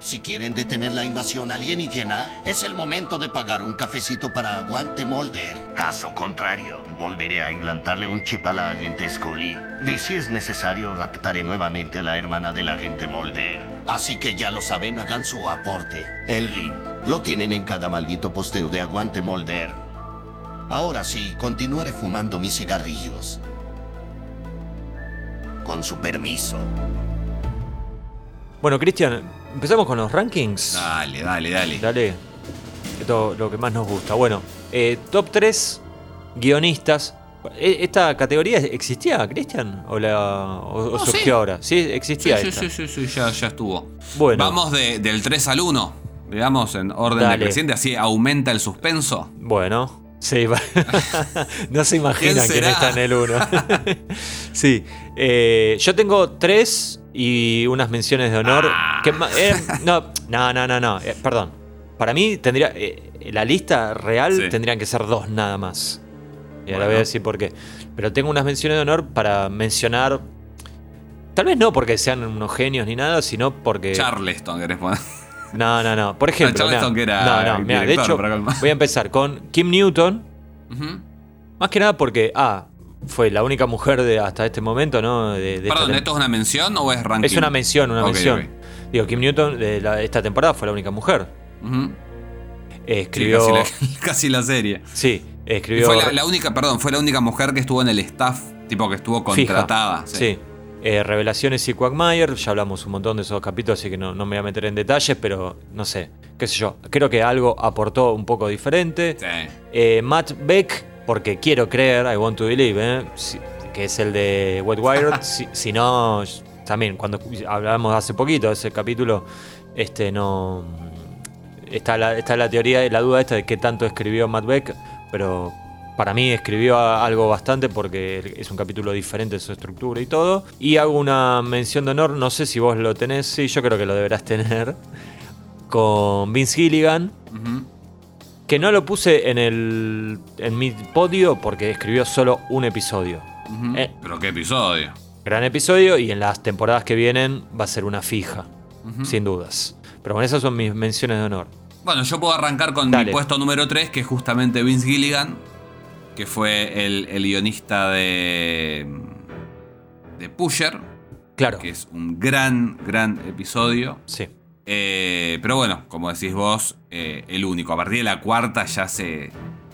Si quieren detener la invasión alienígena, es el momento de pagar un cafecito para Aguante Molder. Caso contrario, volveré a implantarle un chip a la agente Scully. Y si es necesario, raptaré nuevamente a la hermana del agente Molder. Así que ya lo saben, hagan su aporte. El link lo tienen en cada maldito posteo de Aguante Molder. Ahora sí, continuaré fumando mis cigarrillos. Con su permiso. Bueno, Cristian, empezamos con los rankings. Dale, dale, dale. Dale. Esto lo que más nos gusta. Bueno, eh, top 3 guionistas. Eh, ¿Esta categoría existía, Cristian? ¿O, la, o, o No, surgió sí. ahora? Sí, Sí, existía sí, esta. sí, sí, sí, ya, ya estuvo. Bueno. Vamos de- del 3 al 1, digamos, en orden Dale. decreciente, así aumenta el suspenso. Bueno, sí, no se imaginan ¿Quién quién, está en el 1. sí, eh, yo tengo tres y unas menciones de honor. Ah. que eh, no, no, no, no, no, eh, perdón. Para mí tendría eh, la lista real Sí. tendrían que ser dos nada más. Y ahora Bueno. voy a decir por qué. Pero tengo unas menciones de honor para mencionar. Tal vez no porque sean unos genios ni nada, sino porque. Charleston, querés poner. No, no, no. Por ejemplo. Charleston, mirá, que era no, no, mirá, de hecho, voy a empezar con Kim Newton. Más que nada porque, ah, fue la única mujer de hasta este momento, ¿no? De, de esta Perdón, ¿esto es una mención o es ranking? es una mención, una mención. Digo, Kim Newton de la- esta temporada fue la única mujer. Eh, Sí, escribió. casi, la, casi la serie. Sí, Y escribió. fue la, la única, perdón, fue la única mujer que estuvo en el staff, tipo que estuvo fija. contratada. Sí. Eh, Revelaciones y Quagmire, ya hablamos un montón de esos capítulos, así que no, no me voy a meter en detalles, pero no sé, qué sé yo. Creo que algo aportó un poco diferente. Sí. Eh, Matt Beck, porque quiero creer, I want to believe, ¿eh? Si- que es el de Wet Wired. si, si no, también, cuando hablamos hace poquito de ese capítulo, este no. Está la, está la teoría y la duda esta de qué tanto escribió Matt Beck, pero para mí escribió a- algo bastante porque es un capítulo diferente de su estructura y todo. Y hago una mención de honor, no sé si vos lo tenés, sí, yo creo que lo deberás tener, con Vince Gilligan. Que no lo puse en el en mi podio porque escribió solo un episodio. Eh. Pero qué episodio. Gran episodio y en las temporadas que vienen va a ser una fija, sin dudas. Pero bueno, esas son mis menciones de honor. Bueno, yo puedo arrancar con Dale. mi puesto número 3, que es justamente Vince Gilligan, que fue el, el guionista de, de Pusher, Claro. que es un gran, gran episodio. Sí. Eh, pero bueno, como decís vos, eh, el único. A partir de la cuarta ya se,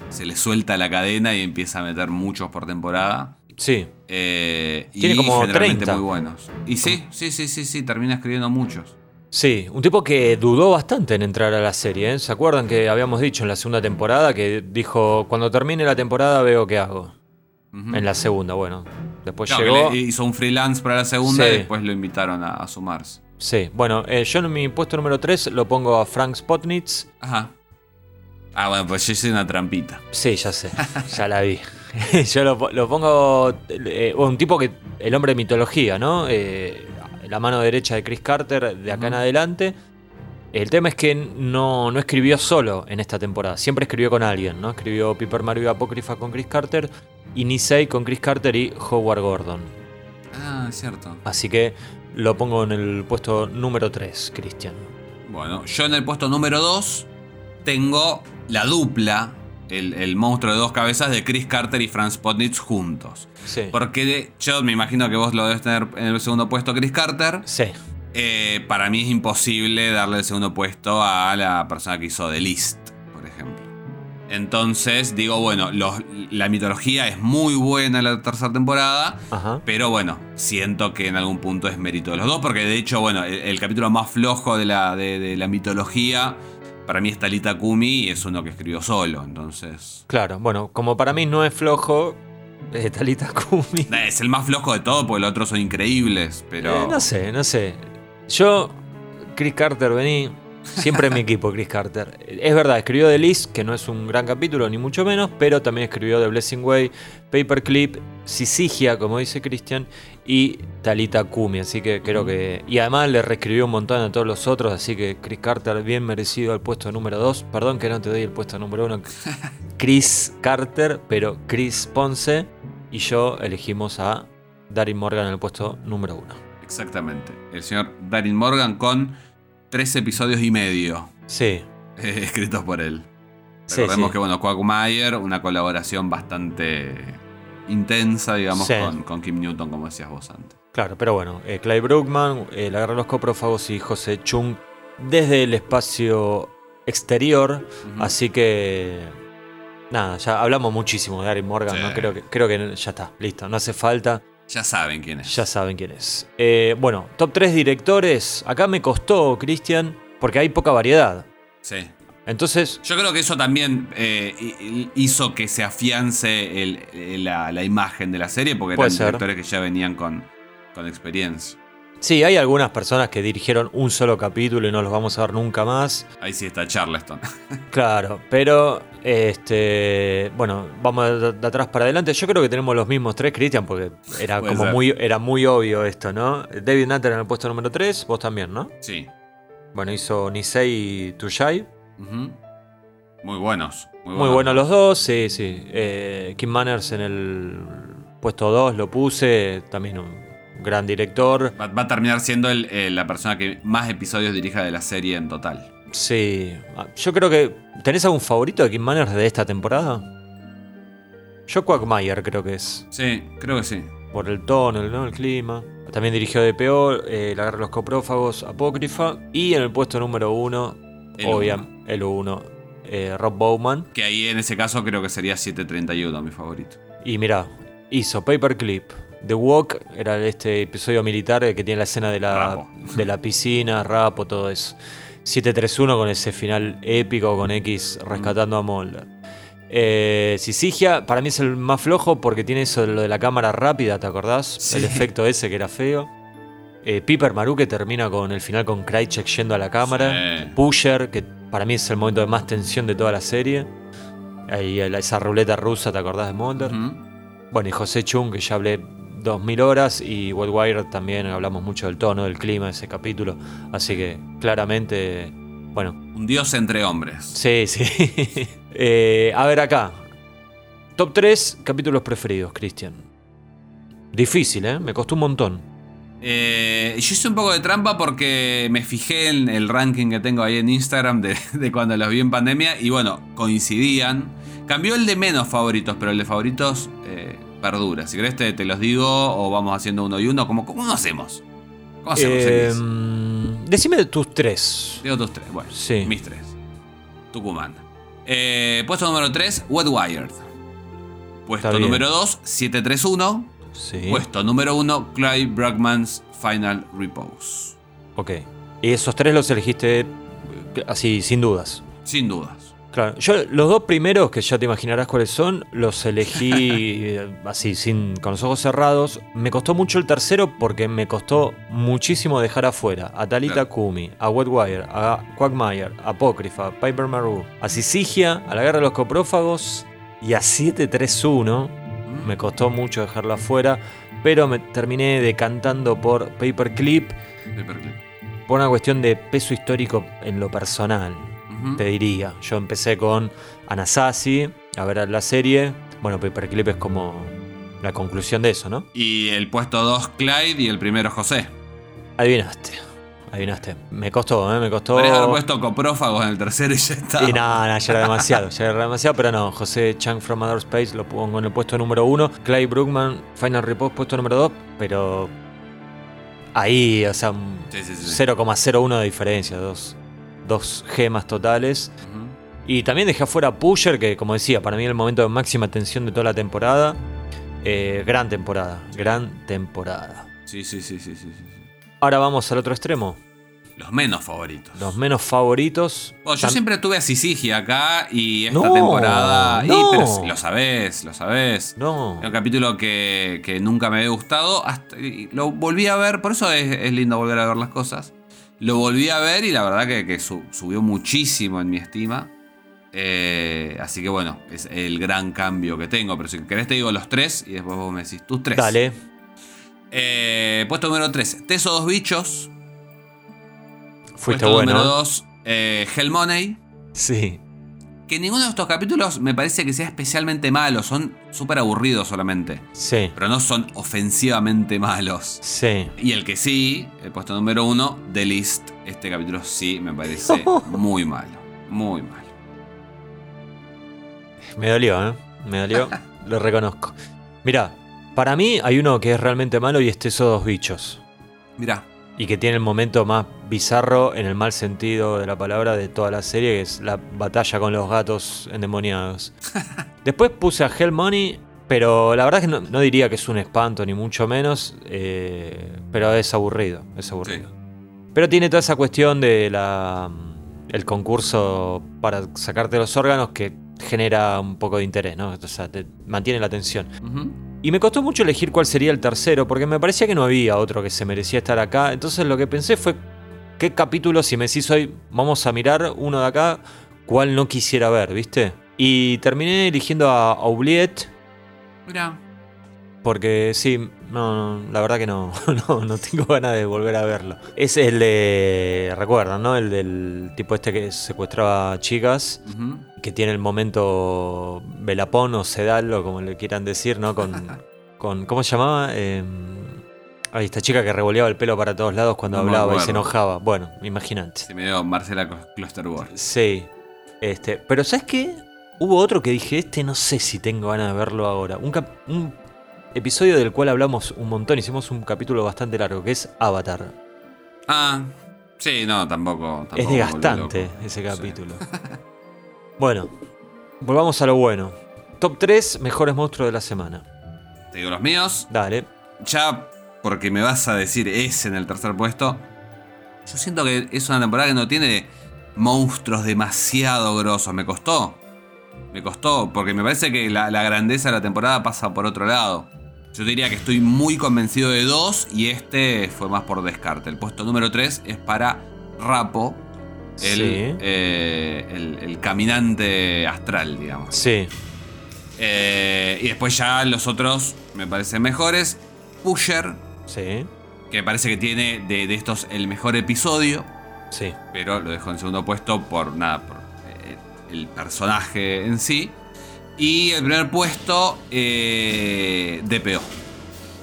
se le suelta la cadena y empieza a meter muchos por temporada. Sí. Eh, Tiene y como generalmente 30. muy buenos. Y sí, sí, sí, sí, sí, termina escribiendo muchos. Sí, un tipo que dudó bastante en entrar a la serie. ¿eh? ¿Se acuerdan que habíamos dicho en la segunda temporada que dijo, cuando termine la temporada veo qué hago? En la segunda, bueno. Después que llegó. le- hizo un freelance para la segunda Sí. y después lo invitaron a, a sumarse. Sí, bueno, eh, yo en mi puesto número 3 lo pongo a Frank Spotnitz. Ajá. Ah, bueno, pues yo hice una trampita. Sí, ya sé, ya la vi. yo lo, lo pongo. eh, un tipo que. El hombre de mitología, ¿no? Eh, la mano derecha de Chris Carter de acá en adelante. El tema es que no, no escribió solo en esta temporada, siempre escribió con alguien, ¿no? Escribió Paper Mario Apócrifa con Chris Carter y Nisei con Chris Carter y Howard Gordon. Ah, es cierto. Así que lo pongo en el puesto número 3, Cristian. Bueno, yo en el puesto número 2 tengo la dupla, el, el monstruo de dos cabezas de Chris Carter y Franz Potnitz juntos. Sí. Porque de- yo me imagino que vos lo debes tener en el segundo puesto Chris Carter. Sí. Eh, para mí es imposible darle el segundo puesto a la persona que hizo The List, por ejemplo. Entonces digo, bueno, los- la mitología es muy buena en la tercera temporada. Ajá. Pero bueno, siento que en algún punto es mérito de los dos, porque de hecho, bueno, el, el capítulo más flojo de la, de, de la mitología para mí es Talita Kumi y es uno que escribió solo, entonces. Claro, bueno, como para mí no es flojo, eh, Talita Kumi. Es el más flojo de todo, porque los otros son increíbles, pero. Eh, no sé, no sé. Yo, Chris Carter, vení. Siempre en mi equipo, Chris Carter. Es verdad, escribió The List, que no es un gran capítulo, ni mucho menos, pero también escribió The Blessing Way, Paperclip, Sisigia, como dice Christian, y Talita Kumi. Así que creo que. Y además le reescribió un montón a todos los otros, así que Chris Carter, bien merecido al puesto número 2. Perdón que no te doy el puesto número 1. Chris Carter, pero Chris Ponce. Y yo elegimos a Darin Morgan en el puesto número 1. Exactamente. El señor Darin Morgan con tres episodios y medio Sí, eh, escritos por él. Recordemos sí. que, bueno, Quagmire, una colaboración bastante intensa, digamos, Sí. con, con Kim Newton, como decías vos antes. claro, pero bueno, eh, Clay Brookman, eh, La Guerra de los Coprófagos y José Chung desde el espacio exterior. Así que. Nada, ya hablamos muchísimo de Darin Morgan. ¿no? Creo que, creo que ya está, listo, no hace falta. Ya saben quién es. Ya saben quién es. Eh, bueno, top 3 directores. Acá me costó, Cristian, porque hay poca variedad. Sí. Entonces, Yo creo que eso también eh, hi- hizo que se afiance el- el- la, la imagen de la serie, porque eran ser. directores que ya venían con, con experiencia. Sí, hay algunas personas que dirigieron un solo capítulo y no los vamos a ver nunca más. Ahí sí está Charleston. Claro, pero este, bueno, vamos de, de atrás para adelante. Yo creo que tenemos los mismos tres, Cristian, porque era Puede como ser. muy, era muy obvio esto, ¿no? David Nutter en el puesto número 3, vos también, ¿no? sí. Bueno, hizo Nisei y Tushai. Muy buenos. Muy, Muy buenos los dos, sí, sí. Eh, Kim Manners en el puesto 2 lo puse, también un gran director. Va, va a terminar siendo el- eh, la persona que más episodios dirija de la serie en total. Sí, Ah, yo creo que... ¿Tenés algún favorito de Kim Manners de esta temporada? Yo Quagmire creo que es. Sí, creo que sí. Por el tono, el, ¿no? el clima. También dirigió DPO, eh, La Guerra de los Coprófagos, Apócrifa. Y en el puesto número 1, El obviamente, el 1, eh, Rob Bowman. Que ahí en ese caso creo que sería 731 mi favorito. Y mira, hizo Paperclip. The Walk era este episodio militar que tiene la escena de la, de la piscina, rapo, todo eso. 731 con ese final épico con X rescatando a Mulder. Eh, Sisigia, para mí es el más flojo porque tiene eso de lo de la cámara rápida, ¿te acordás? Sí. El efecto ese que era feo. Eh, Piper Maru que termina con el final con Krychek yendo a la cámara. Sí. Pusher, que para mí es el momento de más tensión de toda la serie. Ahí esa ruleta rusa, ¿te acordás de Mulder? Bueno, y José Chung, que ya hablé 2000 horas, y Wildwire también hablamos mucho del tono, del clima de ese capítulo. Así que claramente, bueno, Un dios entre hombres. sí, sí. Eh, a ver acá. Top 3 capítulos preferidos, Cristian. Difícil, ¿eh? Me costó un montón. Eh, yo hice un poco de trampa porque me fijé en el ranking que tengo ahí en Instagram de, de cuando los vi en pandemia y bueno, coincidían. Cambió el de menos favoritos, pero el de favoritos eh, perdura. Si querés te, te los digo o vamos haciendo uno y uno. ¿Cómo, cómo hacemos? ¿Cómo hacemos? Eh, decime tus tres. Digo tus tres. Bueno, Sí. mis tres. Tucumán. Eh, puesto número 3, Wet Wired. Puesto número 2, 731. Sí. Puesto número 1, Clive Brackman's Final Repose. Ok. Y esos tres los elegiste eh, así, sin dudas. Sin dudas. Claro, yo los dos primeros, que ya te imaginarás cuáles son, los elegí eh, así, sin, con los ojos cerrados. Me costó mucho el tercero porque me costó muchísimo dejar afuera a Talita Claro. Kumi, a Wetwire, a Quagmire, a Apócrifa, a Piper Maru, a Sisigia, a la Guerra de los Coprófagos y a 731. Me costó mucho dejarlo afuera, pero me terminé decantando por Paperclip Paperclip. por una cuestión de peso histórico en lo personal Te diría. Yo empecé con Anasazi, a ver la serie. Bueno, Paperclip es como la conclusión de eso, ¿no? Y el puesto 2, Clyde, y el primero, José. Adivinaste. Adivinaste. Me costó, ¿eh? Me costó. Podrías haber puesto coprófagos en el tercero y ya está. Y nada, nada, ya era demasiado, ya era demasiado, pero no, José Chang from Outer Space lo pongo en el puesto número uno, Clay Brookman, Final Repose puesto número dos, pero ahí, o sea, un Sí, sí, sí. 0,01 de diferencia, dos, dos gemas totales. Y también dejé afuera a Pusher, que como decía, para mí era el momento de máxima tensión de toda la temporada. Eh, gran temporada, gran temporada. Sí, sí, sí, sí, sí, sí. Ahora vamos al otro extremo, Los menos favoritos. los menos favoritos. Bueno, yo siempre tuve a Sisigia acá y esta No, temporada. y, no. pero lo sabés, lo sabés. No, Era un capítulo que, que nunca me había gustado. Hasta, lo volví a ver, por eso es, es lindo volver a ver las cosas. Lo volví a ver y la verdad que, que su- subió muchísimo en mi estima. Eh, así que bueno, es el gran cambio que tengo. Pero si querés te digo los tres y después vos me decís tus tres. dale. Eh, puesto número 3, Teso dos bichos. Fuiste puesto bueno. número ¿eh? 2, Hell Money. Sí, Que ninguno de estos capítulos me parece que sea especialmente malo. Son súper aburridos solamente. sí, Pero no son ofensivamente malos. sí. Y el que sí, el puesto número uno, The List. Este capítulo sí me parece muy malo. Muy malo. Me dolió, ¿eh? Me dolió, lo reconozco. Mira, para mí hay uno que es realmente malo y es esos dos bichos. Mirá. Y que tiene el momento más bizarro, en el mal sentido de la palabra, de toda la serie, que es la batalla con los gatos endemoniados. Después puse a Hell Money, pero la verdad es que no, no diría que es un espanto, ni mucho menos, eh, pero es aburrido, es aburrido. Pero tiene toda esa cuestión de la el concurso para sacarte los órganos que genera un poco de interés, ¿no? O sea, te mantiene la atención. Y me costó mucho elegir cuál sería el tercero, porque me parecía que no había otro que se merecía estar acá. Entonces lo que pensé fue, ¿qué capítulo, si me decís hoy, vamos a mirar uno de acá, cuál no quisiera ver, ¿viste? Y terminé eligiendo a Oubliette, Mirá. porque sí, no, no, la verdad que no, no, no tengo ganas de volver a verlo. Es el de, recuerdan, ¿no? El del tipo este que secuestraba chicas que tiene el momento Velapón o Sedal o como le quieran decir, ¿no? Con, con ¿cómo se llamaba? Eh, ay, esta chica que revoleaba el pelo para todos lados cuando No hablaba y se enojaba. Bueno, imagínate. Se me dio Marcela Clusterboard. Sí. Este, pero ¿sabes qué? Hubo otro que dije, este no sé si tengo ganas de verlo ahora. Un, cap- un episodio del cual hablamos un montón, hicimos un capítulo bastante largo, que es Avatar. Ah, sí, no, tampoco. tampoco es desgastante ese Sí. capítulo. bueno, volvamos a lo bueno. Top 3 mejores monstruos de la semana. Te digo los míos. Dale. Ya, porque me vas a decir ese en el tercer puesto. Yo siento que es una temporada que no tiene monstruos demasiado grosos. Me costó. Me costó, porque me parece que la, la grandeza de la temporada pasa por otro lado. Yo diría que estoy muy convencido de dos y este fue más por descarte. El puesto número 3 es para Rapo, el, Sí. eh, el- el caminante astral, digamos. Sí. Eh, y después ya los otros me parecen mejores. Pusher, Sí. que parece que tiene de, de estos el mejor episodio, Sí. pero lo dejo en segundo puesto por nada, por eh, el personaje en sí. Y el primer puesto, eh, DPO,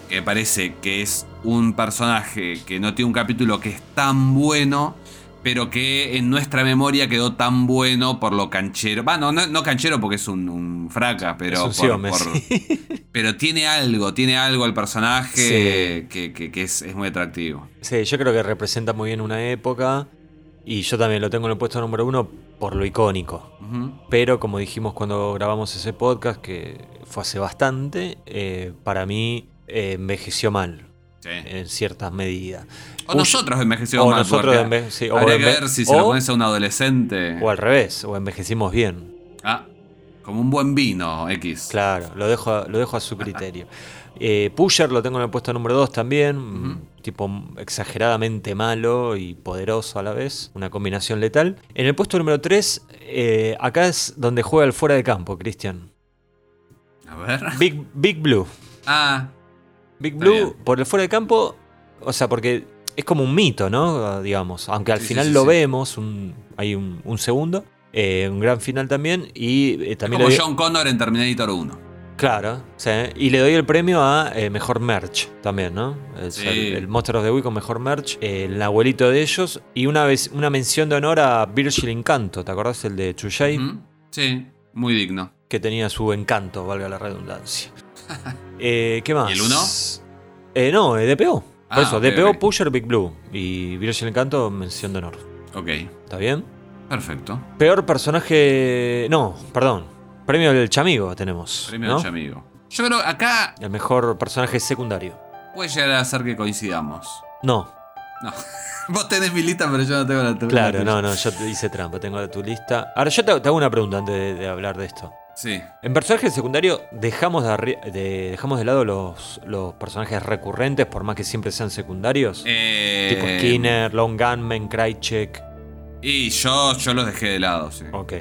que parece que es un personaje que no tiene un capítulo que es tan bueno, pero que en nuestra memoria quedó tan bueno por lo canchero. Va, no, canchero porque es un, un fraca, pero, un por- por- pero tiene algo, tiene algo el personaje que, que- que es, es muy atractivo. Sí, yo creo que representa muy bien una época. Y yo también lo tengo en el puesto número uno por lo icónico. Pero como dijimos cuando grabamos ese podcast, que fue hace bastante, eh, para mí eh, envejeció mal Sí. en ciertas medidas. O nosotros envejecimos o mal. nosotros sí, o habría que enve- ver si se lo pones a un adolescente. O al revés, o envejecimos bien. Ah, como un buen vino, X. Claro, lo dejo a, lo dejo a su criterio. Eh, Pusher lo tengo en el puesto número 2 también. un Tipo exageradamente malo y poderoso a la vez. Una combinación letal. En el puesto número 3, acá es donde juega el fuera de campo, Cristian. A ver. Big, Big Blue. Ah, Big Blue, bien. por el fuera de campo, o sea, porque es como un mito, ¿no? Digamos, aunque al Sí, final sí, lo vemos, un- hay un, un segundo, eh, un gran final también, y eh, es también... como John Connor en Terminator 1. Claro, sí, y le doy el premio a eh, Mejor Merch también, ¿no? Es Sí. el, el Monster of the Week con Mejor Merch, el abuelito de ellos, y una, vez, una mención de honor a Virgil Encanto, ¿te acordás? El de Ujú. Sí, muy digno. que tenía su encanto, valga la redundancia. Eh, ¿Qué más? ¿Y el uno? Eh, no, eh, DPO. Por Ah, eso, ok, DPO. Pusher, Big Blue. Y Virgil Encanto, mención de honor. Ok, ¿Está bien? perfecto. Peor personaje. No, perdón. Premio del Chamigo tenemos. Premio ¿no? de amigo. Yo creo acá El mejor personaje secundario. puede llegar a ser que coincidamos. No, No. Vos tenés mi lista, pero yo no tengo la tuya. claro, no, no, yo te hice trampa, tengo tu lista. Ahora, yo te, te hago una pregunta antes de, de hablar de esto. Sí. En personaje secundario, dejamos de, dejamos de lado los, los personajes recurrentes, por más que siempre sean secundarios. Eh, Tipo Skinner, Long Gunman, Krychek. Y yo, yo los dejé de lado, sí. Ok.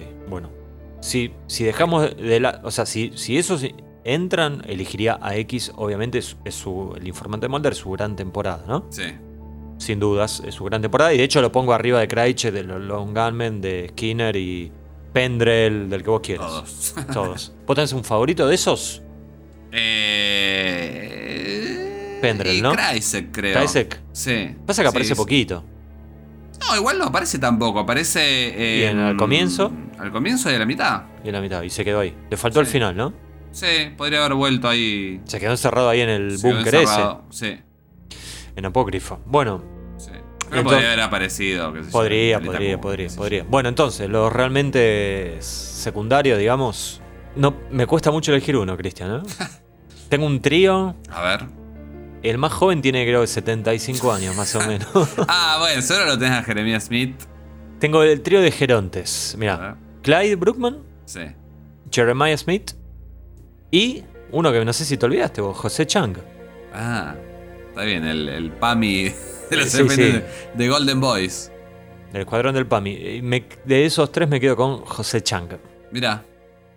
Si, si dejamos de lado. O sea, si, si esos entran, elegiría a X. Obviamente es, es su, el informante Mulder, su gran temporada, ¿no? Sí. Sin dudas, es su gran temporada. Y de hecho lo pongo arriba de Krychek, de Long Gunman, de Skinner y Pendrell, del que vos quieras. Todos. Todos. ¿Vos tenés un favorito de esos? eh... Pendrell, y ¿no? Krycek, creo. Krycek. Sí. Pasa que Sí, aparece sí. poquito. No, igual no aparece tampoco. Aparece. eh, ¿Y en el comienzo? Al comienzo y a la mitad. Y en la mitad. Y se quedó ahí. Le faltó el Sí. final, ¿no? Sí, podría haber vuelto ahí. Se quedó encerrado ahí en el búnker ese. Sí, En Apócrifo. Bueno, sí. Pero Entonces- podría haber aparecido. qué sé yo, Podría, Planeta podría, podría, podría. Bueno, entonces, los realmente secundarios, digamos. No, me cuesta mucho elegir uno, Cristian. ¿eh? Tengo un trío. A ver. El más joven tiene, creo, 75 años, más o menos. Ah, bueno, solo lo tenés a Jeremías Smith. Tengo el trío de Gerontes. A Mira, ver. Clyde Brookman, Sí. Jeremiah Smith y uno que no sé si te olvidaste vos, José Chang. Ah, está bien, el, el PAMI de los Sí, sí. de- de Golden Boys. Del escuadrón del PAMI. Me- de esos tres me quedo con José Chang. Mira,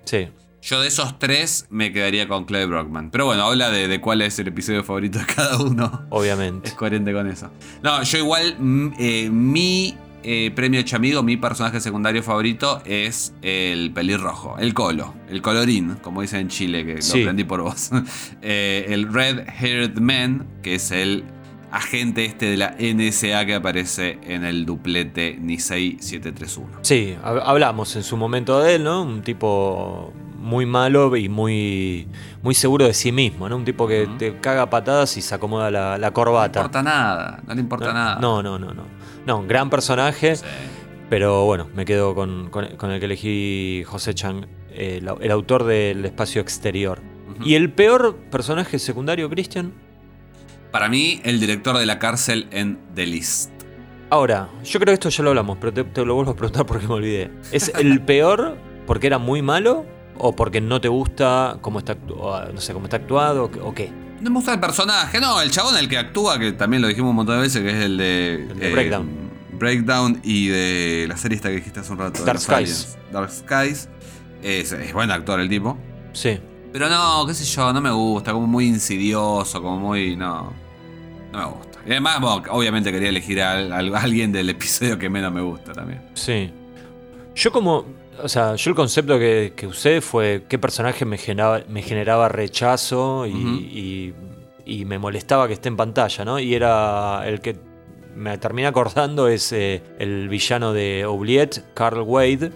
Sí. yo de esos tres me quedaría con Clay Brockman. Pero bueno, habla de, de cuál es el episodio favorito de cada uno. Obviamente. Es coherente con eso. No, yo igual, mm, eh, mi eh, premio chamigo, mi personaje secundario favorito es el pelirrojo, el colo, el colorín, como dicen en Chile, que Sí. lo aprendí por vos. Eh, el Red Haired Man, que es el agente este de la NSA que aparece en el duplete Nisei 731. Sí, hab- hablamos en su momento de él, ¿no? Un tipo muy malo y muy, muy seguro de sí mismo, ¿no? Un tipo que te caga patadas y se acomoda la, la No corbata. importa nada, no le importa no, nada. no, no, no, no. No, un gran personaje, Sí. pero bueno, me quedo con, con- con el que elegí José Chang, eh, el, au- el autor del espacio exterior. ¿Y el peor personaje secundario, Christian? Para mí, el director de la cárcel en The List. Ahora, yo creo que esto ya lo hablamos, pero te, te lo vuelvo a preguntar porque me olvidé. ¿Es el peor porque era muy malo o porque no te gusta cómo está, no sé, cómo está actuado o qué? No me gusta el personaje, no, el chabón el que actúa, que también lo dijimos un montón de veces, que es el de. eh, El de Breakdown. Breakdown y de la serie esta que dijiste hace un rato. Dark Skies. aliens. Dark Skies. Es, es buen actor el tipo. Sí. Pero no, qué sé yo, no me gusta, como muy insidioso, como muy. No. No me gusta. Y además, bueno, obviamente quería elegir a, a alguien del episodio que menos me gusta también. Sí. Yo como, o sea, yo el concepto que, que usé fue qué personaje me generaba, me generaba rechazo y, y y me molestaba que esté en pantalla, ¿no? Y era el que me terminé acordando es eh, el villano de Oubliette, Carl Wade,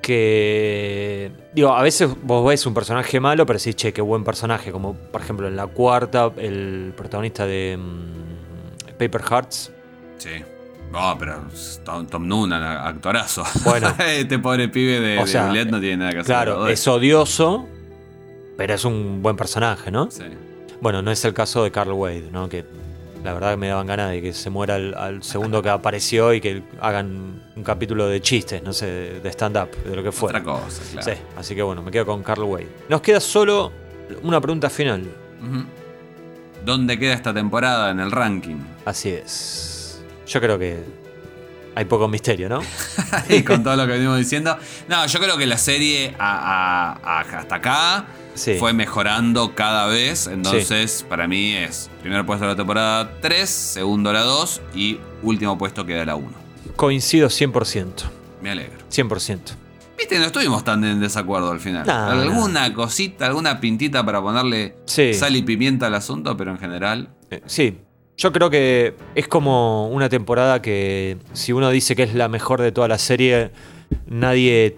que digo, a veces vos ves un personaje malo, pero decís, che, qué buen personaje, como por ejemplo en la cuarta, el protagonista de mm, Paper Hearts. Sí. No, pero Tom, Tom Noonan, actorazo. Bueno. este pobre pibe de, O de sea, Juliet no tiene nada que hacer. Claro, es odioso, pero es un buen personaje, ¿no? Sí. Bueno, no es el caso de Carl Wade, ¿no? Que la verdad que me daban ganas de que se muera al, al segundo que apareció y que hagan un capítulo de chistes, no sé, de, stand-up, de lo que fuera. Otra cosa, claro. Sí, así que bueno, me quedo con Carl Wade. Nos queda solo una pregunta final. ¿Dónde queda esta temporada en el ranking? Así es. Yo creo que hay poco misterio, ¿no? y con todo lo que venimos diciendo. No, yo creo que la serie a- a- a- hasta acá Sí. fue mejorando cada vez. Entonces, para mí es primer puesto de la temporada 3, segundo la 2 y último puesto queda la 1. Coincido 100%. Me alegro. 100%. Viste, no estuvimos tan en desacuerdo al final. No, alguna cosita, alguna pintita para ponerle Sí. sal y pimienta al asunto, pero en general. Eh, Sí, yo creo que es como una temporada que si uno dice que es la mejor de toda la serie, nadie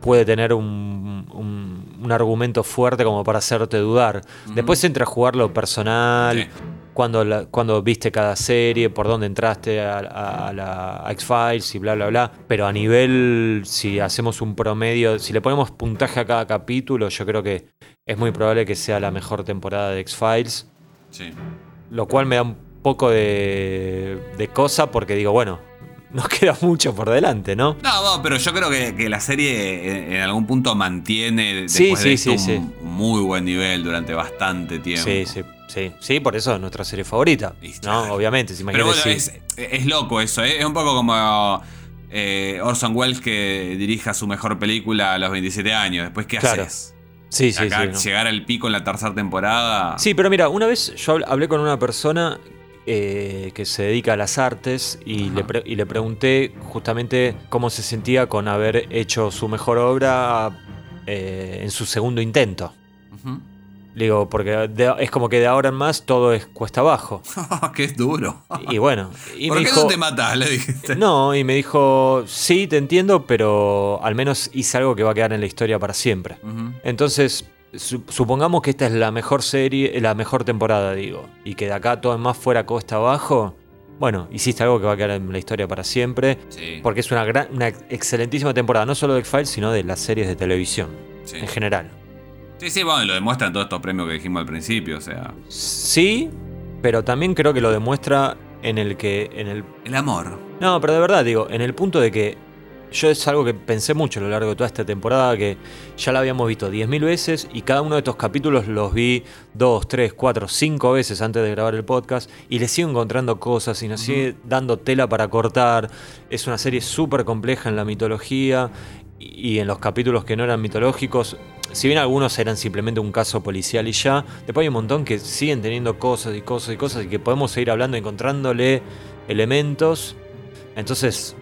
puede tener un, un- un argumento fuerte como para hacerte dudar. Después entra a jugar lo personal, Sí. cuando, la- cuando viste cada serie, por dónde entraste a, a- a la X-Files y bla, bla, bla. Pero a nivel, si hacemos un promedio, si le ponemos puntaje a cada capítulo, yo creo que es muy probable que sea la mejor temporada de X-Files Sí. Lo cual me da un poco de, de cosa porque digo, bueno, nos queda mucho por delante, ¿no? No, no, pero yo creo que, que la serie en, en algún punto mantiene Sí, después de sí, esto sí, un muy buen nivel durante bastante tiempo. Sí, sí, sí, sí, por eso es nuestra serie favorita, ¿no? Obviamente, si Pero bueno, es, es loco eso, ¿eh? es un poco como eh, Orson Welles que dirija su mejor película a los 27 años. Después, ¿qué Claro. haces? Sí, sí, Acá sí. ¿no? llegar al pico en la tercera temporada. Sí, pero mira, una vez yo habl- hablé con una persona eh, que se dedica a las artes y le, pre- y le pregunté justamente cómo se sentía con haber hecho su mejor obra eh, en su segundo intento. Ujú. Le digo, porque de- es como que de ahora en más todo es cuesta abajo. que es duro. Y bueno, y ¿Por me qué dijo, no te matás? Le dijiste. No, y me dijo, sí, te entiendo, pero al menos hice algo que va a quedar en la historia para siempre. Entonces, su- supongamos que esta es la mejor serie, la mejor temporada, digo, y que de acá todo en más fuera costa abajo. Bueno, hiciste algo que va a quedar en la historia para siempre, Sí, porque es una, gran, una excelentísima temporada, no solo de X-Files, sino de las series de televisión sí. en general. Sí, sí, bueno, lo demuestran todos estos premios que dijimos al principio, o sea. Sí, pero también creo que lo demuestra en el que, en el El amor. No, pero de verdad, digo, en el punto de que yo es algo que pensé mucho a lo largo de toda esta temporada, que ya la habíamos visto 10.000 veces y cada uno de estos capítulos los vi 2, 3, 4, 5 veces antes de grabar el podcast y le sigo encontrando cosas y nos sigue dando tela para cortar. Es una serie súper compleja en la mitología y y en los capítulos que no eran mitológicos. Si bien algunos eran simplemente un caso policial y ya, después hay un montón que siguen teniendo cosas y cosas y cosas y que podemos seguir hablando, encontrándole elementos. Entonces,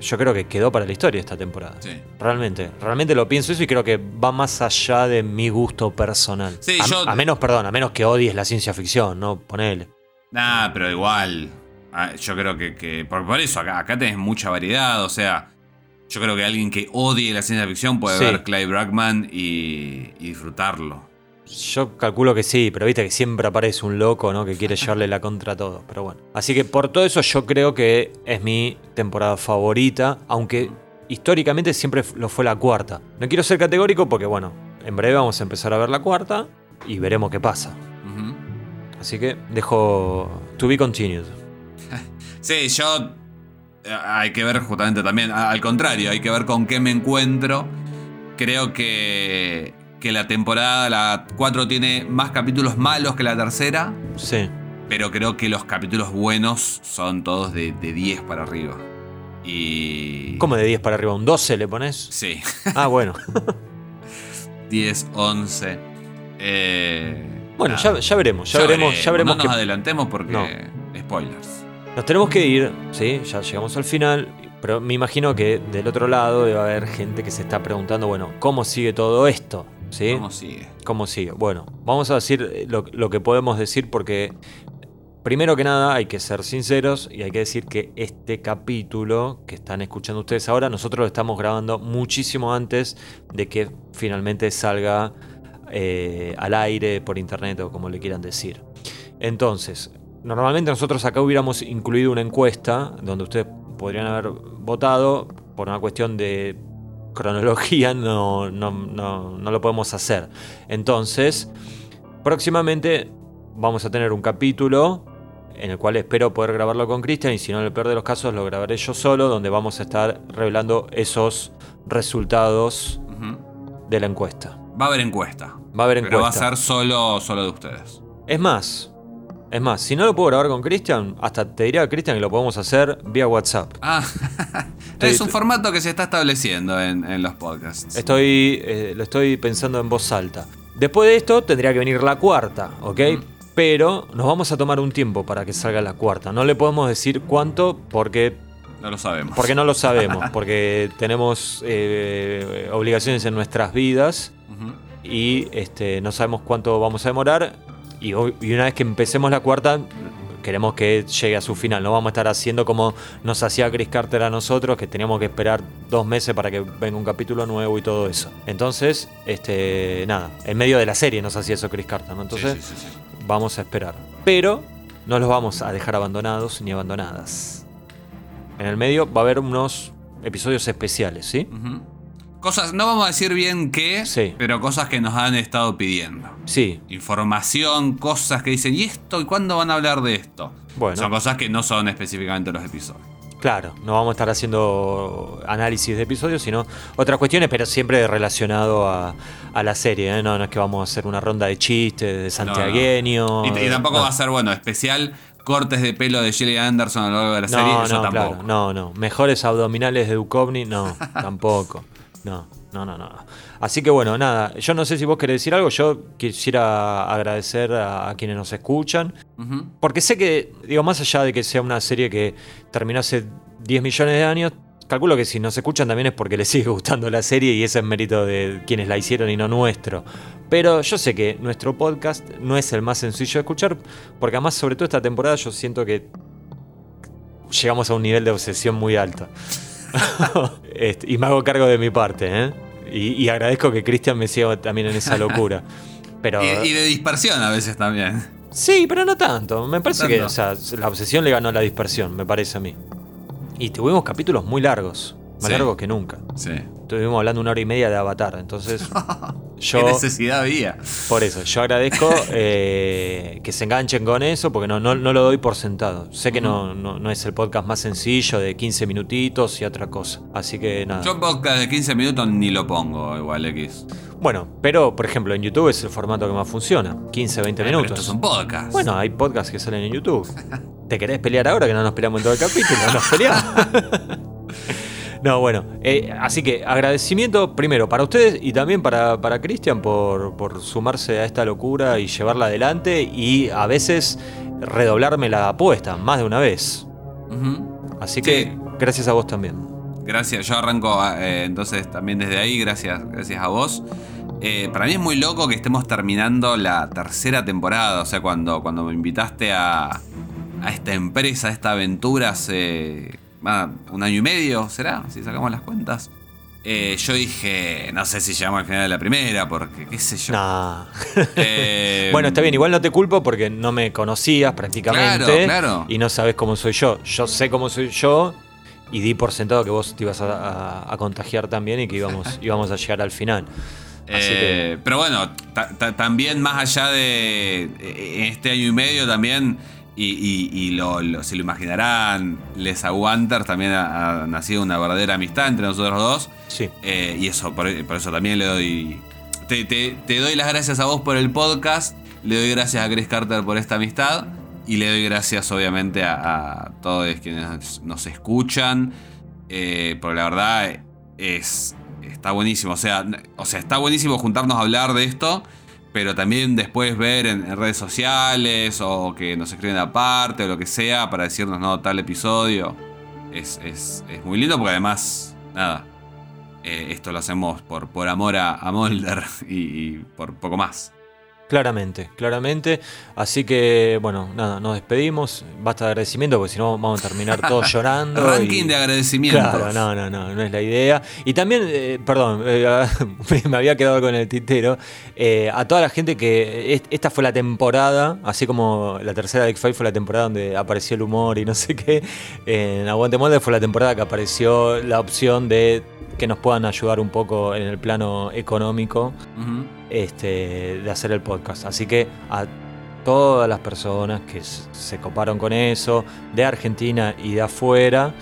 yo creo que quedó para la historia esta temporada. Sí. Realmente, realmente lo pienso eso y creo que va más allá de mi gusto personal. Sí, a, yo- a menos, perdón, a menos que odies la ciencia ficción, ¿no? Ponele. Nah, pero igual. ah, Yo creo que. que- por, por eso, acá, acá tenés mucha variedad. O sea, yo creo que alguien que odie la ciencia ficción puede Sí. ver Clive Brackman y, y disfrutarlo. Yo calculo que sí, pero viste que siempre aparece un loco, ¿no? Que quiere llevarle la contra a todo. Pero bueno. Así que por todo eso yo creo que es mi temporada favorita, aunque históricamente siempre lo fue la cuarta. No quiero ser categórico porque, bueno, en breve vamos a empezar a ver la cuarta y veremos qué pasa. Así que dejo to be continued. Sí, yo. Hay que ver justamente también. Al contrario, hay que ver con qué me encuentro. Creo que. Que la temporada, la 4, tiene más capítulos malos que la tercera. Sí. Pero creo que los capítulos buenos son todos de, de 10 para arriba. Y. ¿Cómo de 10 para arriba? ¿Un 12 le pones? Sí, Ah, bueno. 10, 11. Eh, Bueno, ya, ya veremos, ya, veremos, ya veremos No nos adelantemos porque. No. Spoilers. Nos tenemos que ir, sí, ya llegamos al final, pero me imagino que del otro lado debe haber gente que se está preguntando, bueno, ¿cómo sigue todo esto? ¿Sí? ¿Cómo sigue? ¿Cómo sigue? Bueno, vamos a decir lo, lo que podemos decir porque Primero que nada, hay que ser sinceros y hay que decir que este capítulo que están escuchando ustedes ahora, nosotros lo estamos grabando muchísimo antes de que finalmente salga eh, al aire por internet o como le quieran decir. Entonces, normalmente nosotros acá hubiéramos incluido una encuesta donde ustedes podrían haber votado por una cuestión de cronología, no, no, no, no lo podemos hacer. Entonces, próximamente vamos a tener un capítulo en el cual espero poder grabarlo con Cristian y si no en el peor de los casos lo grabaré yo solo, donde vamos a estar revelando esos resultados de la encuesta. Va a haber encuesta. Va a haber encuesta. Pero va a ser solo, solo de ustedes. Es más, es más, si no lo puedo grabar con Cristian, hasta te diría Cristian que lo podemos hacer vía WhatsApp. Ah, es un formato que se está estableciendo en, en los podcasts. Estoy, eh, lo estoy pensando en voz alta. Después de esto tendría que venir la cuarta, ¿ok? Mm. Pero nos vamos a tomar un tiempo para que salga la cuarta. No le podemos decir cuánto porque No lo sabemos. Porque no lo sabemos, porque tenemos eh, obligaciones en nuestras vidas y este, no sabemos cuánto vamos a demorar. Y, una vez que empecemos la cuarta, queremos que llegue a su final. No vamos a estar haciendo como nos hacía Chris Carter a nosotros, que teníamos que esperar dos meses para que venga un capítulo nuevo y todo eso. Entonces, este, nada, en medio de la serie nos hacía eso Chris Carter, ¿no? Entonces, Sí, sí, sí, sí. vamos a esperar. Pero no los vamos a dejar abandonados ni abandonadas. En el medio va a haber unos episodios especiales, ¿sí? Cosas, no vamos a decir bien qué, Sí. pero cosas que nos han estado pidiendo. Sí, Información, cosas que dicen, ¿y esto? ¿Y cuándo van a hablar de esto? Bueno. Son cosas que no son específicamente los episodios. claro, no vamos a estar haciendo análisis de episodios, sino otras cuestiones, pero siempre relacionado a, a la serie, ¿eh? No, no es que vamos a hacer una ronda de chistes, de No, no. santiagueño. Y, y tampoco no. va a ser, bueno, especial cortes de pelo de Gillian Anderson a lo largo de la serie. Eso no, tampoco. claro, no, no. Mejores abdominales de Duchovny, no, tampoco. No, no, no, no. Así que bueno, nada, yo no sé si vos querés decir algo, yo quisiera agradecer a, a quienes nos escuchan, porque sé que, digo, más allá de que sea una serie que terminó hace 10 millones de años, calculo que si nos escuchan también es porque les sigue gustando la serie y ese es mérito de quienes la hicieron y no nuestro. Pero yo sé que nuestro podcast no es el más sencillo de escuchar, porque además sobre todo esta temporada yo siento que llegamos a un nivel de obsesión muy alto. Este, y me hago cargo de mi parte, ¿eh? Y, y agradezco que Cristian me siga también en esa locura. Pero, Y, y de dispersión a veces también. Sí, pero no tanto. Me parece Tanto. que o sea, la obsesión le ganó a la dispersión, me parece a mí. Y tuvimos capítulos muy largos, más Sí. largos que nunca. Sí. Estuvimos hablando una hora y media de Avatar, entonces yo... ¿Qué necesidad había? Por eso, yo agradezco eh, que se enganchen con eso, porque no, no, no lo doy por sentado. Sé que no, no, no es el podcast más sencillo, de 15 minutitos y otra cosa. Así que nada. Yo podcast de 15 minutos ni lo pongo igual X. Bueno, pero por ejemplo en YouTube es el formato que más funciona. 15, 20 Pero minutos. Estos son podcasts. Bueno, hay podcasts que salen en YouTube. ¿Te querés pelear ahora que no nos peleamos en todo el capítulo? Nos peleamos. No, bueno, eh, así que agradecimiento primero para ustedes y también para, para Cristian por, por sumarse a esta locura y llevarla adelante y a veces redoblarme la apuesta, más de una vez. Así que Sí. gracias a vos también. Gracias, yo arranco eh, entonces también desde ahí, gracias, gracias a vos. Eh, para mí es muy loco que estemos terminando la tercera temporada, o sea, cuando, cuando me invitaste a, a esta empresa, a esta aventura hace ah, un año y medio, ¿será? Si sacamos las cuentas. Eh, yo dije, no sé si llegamos al final de la primera, porque qué sé yo. Nah. Eh, bueno, está bien, igual no te culpo porque no me conocías prácticamente Claro, claro. y no sabes cómo soy yo. Yo sé cómo soy yo y di por sentado que vos te ibas a, a- a contagiar también y que íbamos, íbamos a llegar al final. Eh, Pero bueno, ta- ta- también más allá de eh, este año y medio también, y, y- y lo, lo- se lo imaginarán, Les Aguanters también ha, ha nacido una verdadera amistad entre nosotros dos. Sí. Eh, y eso, por, por eso también le doy. Te, te- te doy las gracias a vos por el podcast. Le doy gracias a Chris Carter por esta amistad. Y le doy gracias, obviamente, a, a todos quienes nos escuchan. Eh, porque la verdad es. Está buenísimo. O sea, o sea, está buenísimo juntarnos a hablar de esto. Pero también después ver en, redes sociales. O que nos escriben aparte. O lo que sea. Para decirnos, no, tal episodio. Es, es, es muy lindo porque además. Nada eh, esto lo hacemos por, por amor a, a Mulder y, y por poco más. Claramente, claramente. Así que, bueno, nada, nos despedimos. Basta de agradecimiento porque si no vamos a terminar todos llorando. Ranking y- de agradecimientos. Claro, no, no, no, no es la idea. Y también, eh, perdón, eh, me había quedado con el tintero. eh, a toda la gente que est- esta fue la temporada, así como la tercera de X-Files fue la temporada donde apareció el humor y no sé qué. En Aguante Molde fue la temporada que apareció la opción de que nos puedan ayudar un poco en el plano económico Ujú. Este, de hacer el podcast. Así que a todas las personas que se coparon con eso, de Argentina y de afuera,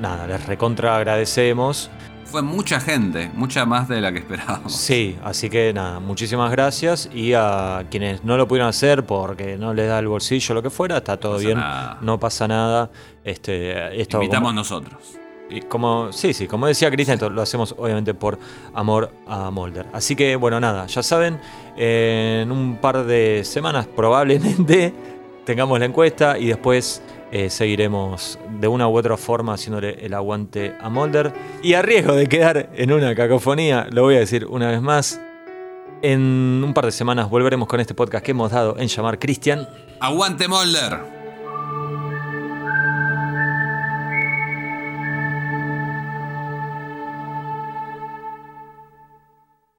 nada, les recontra agradecemos. Fue mucha gente, mucha más de la que esperábamos. Sí, así que nada, muchísimas gracias. Y a quienes no lo pudieron hacer porque no les da el bolsillo lo que fuera, está todo bien, nada. no pasa nada. Este, esto Invitamos como- nosotros. Y como, sí, sí, como decía Cristian, esto lo hacemos obviamente por amor a Molder. Así que, bueno, nada, ya saben, en un par de semanas probablemente tengamos la encuesta y después eh, seguiremos de una u otra forma haciéndole el aguante a Molder. Y a riesgo de quedar en una cacofonía, lo voy a decir una vez más. En un par de semanas volveremos con este podcast que hemos dado en llamar Cristian. ¡Aguante Molder!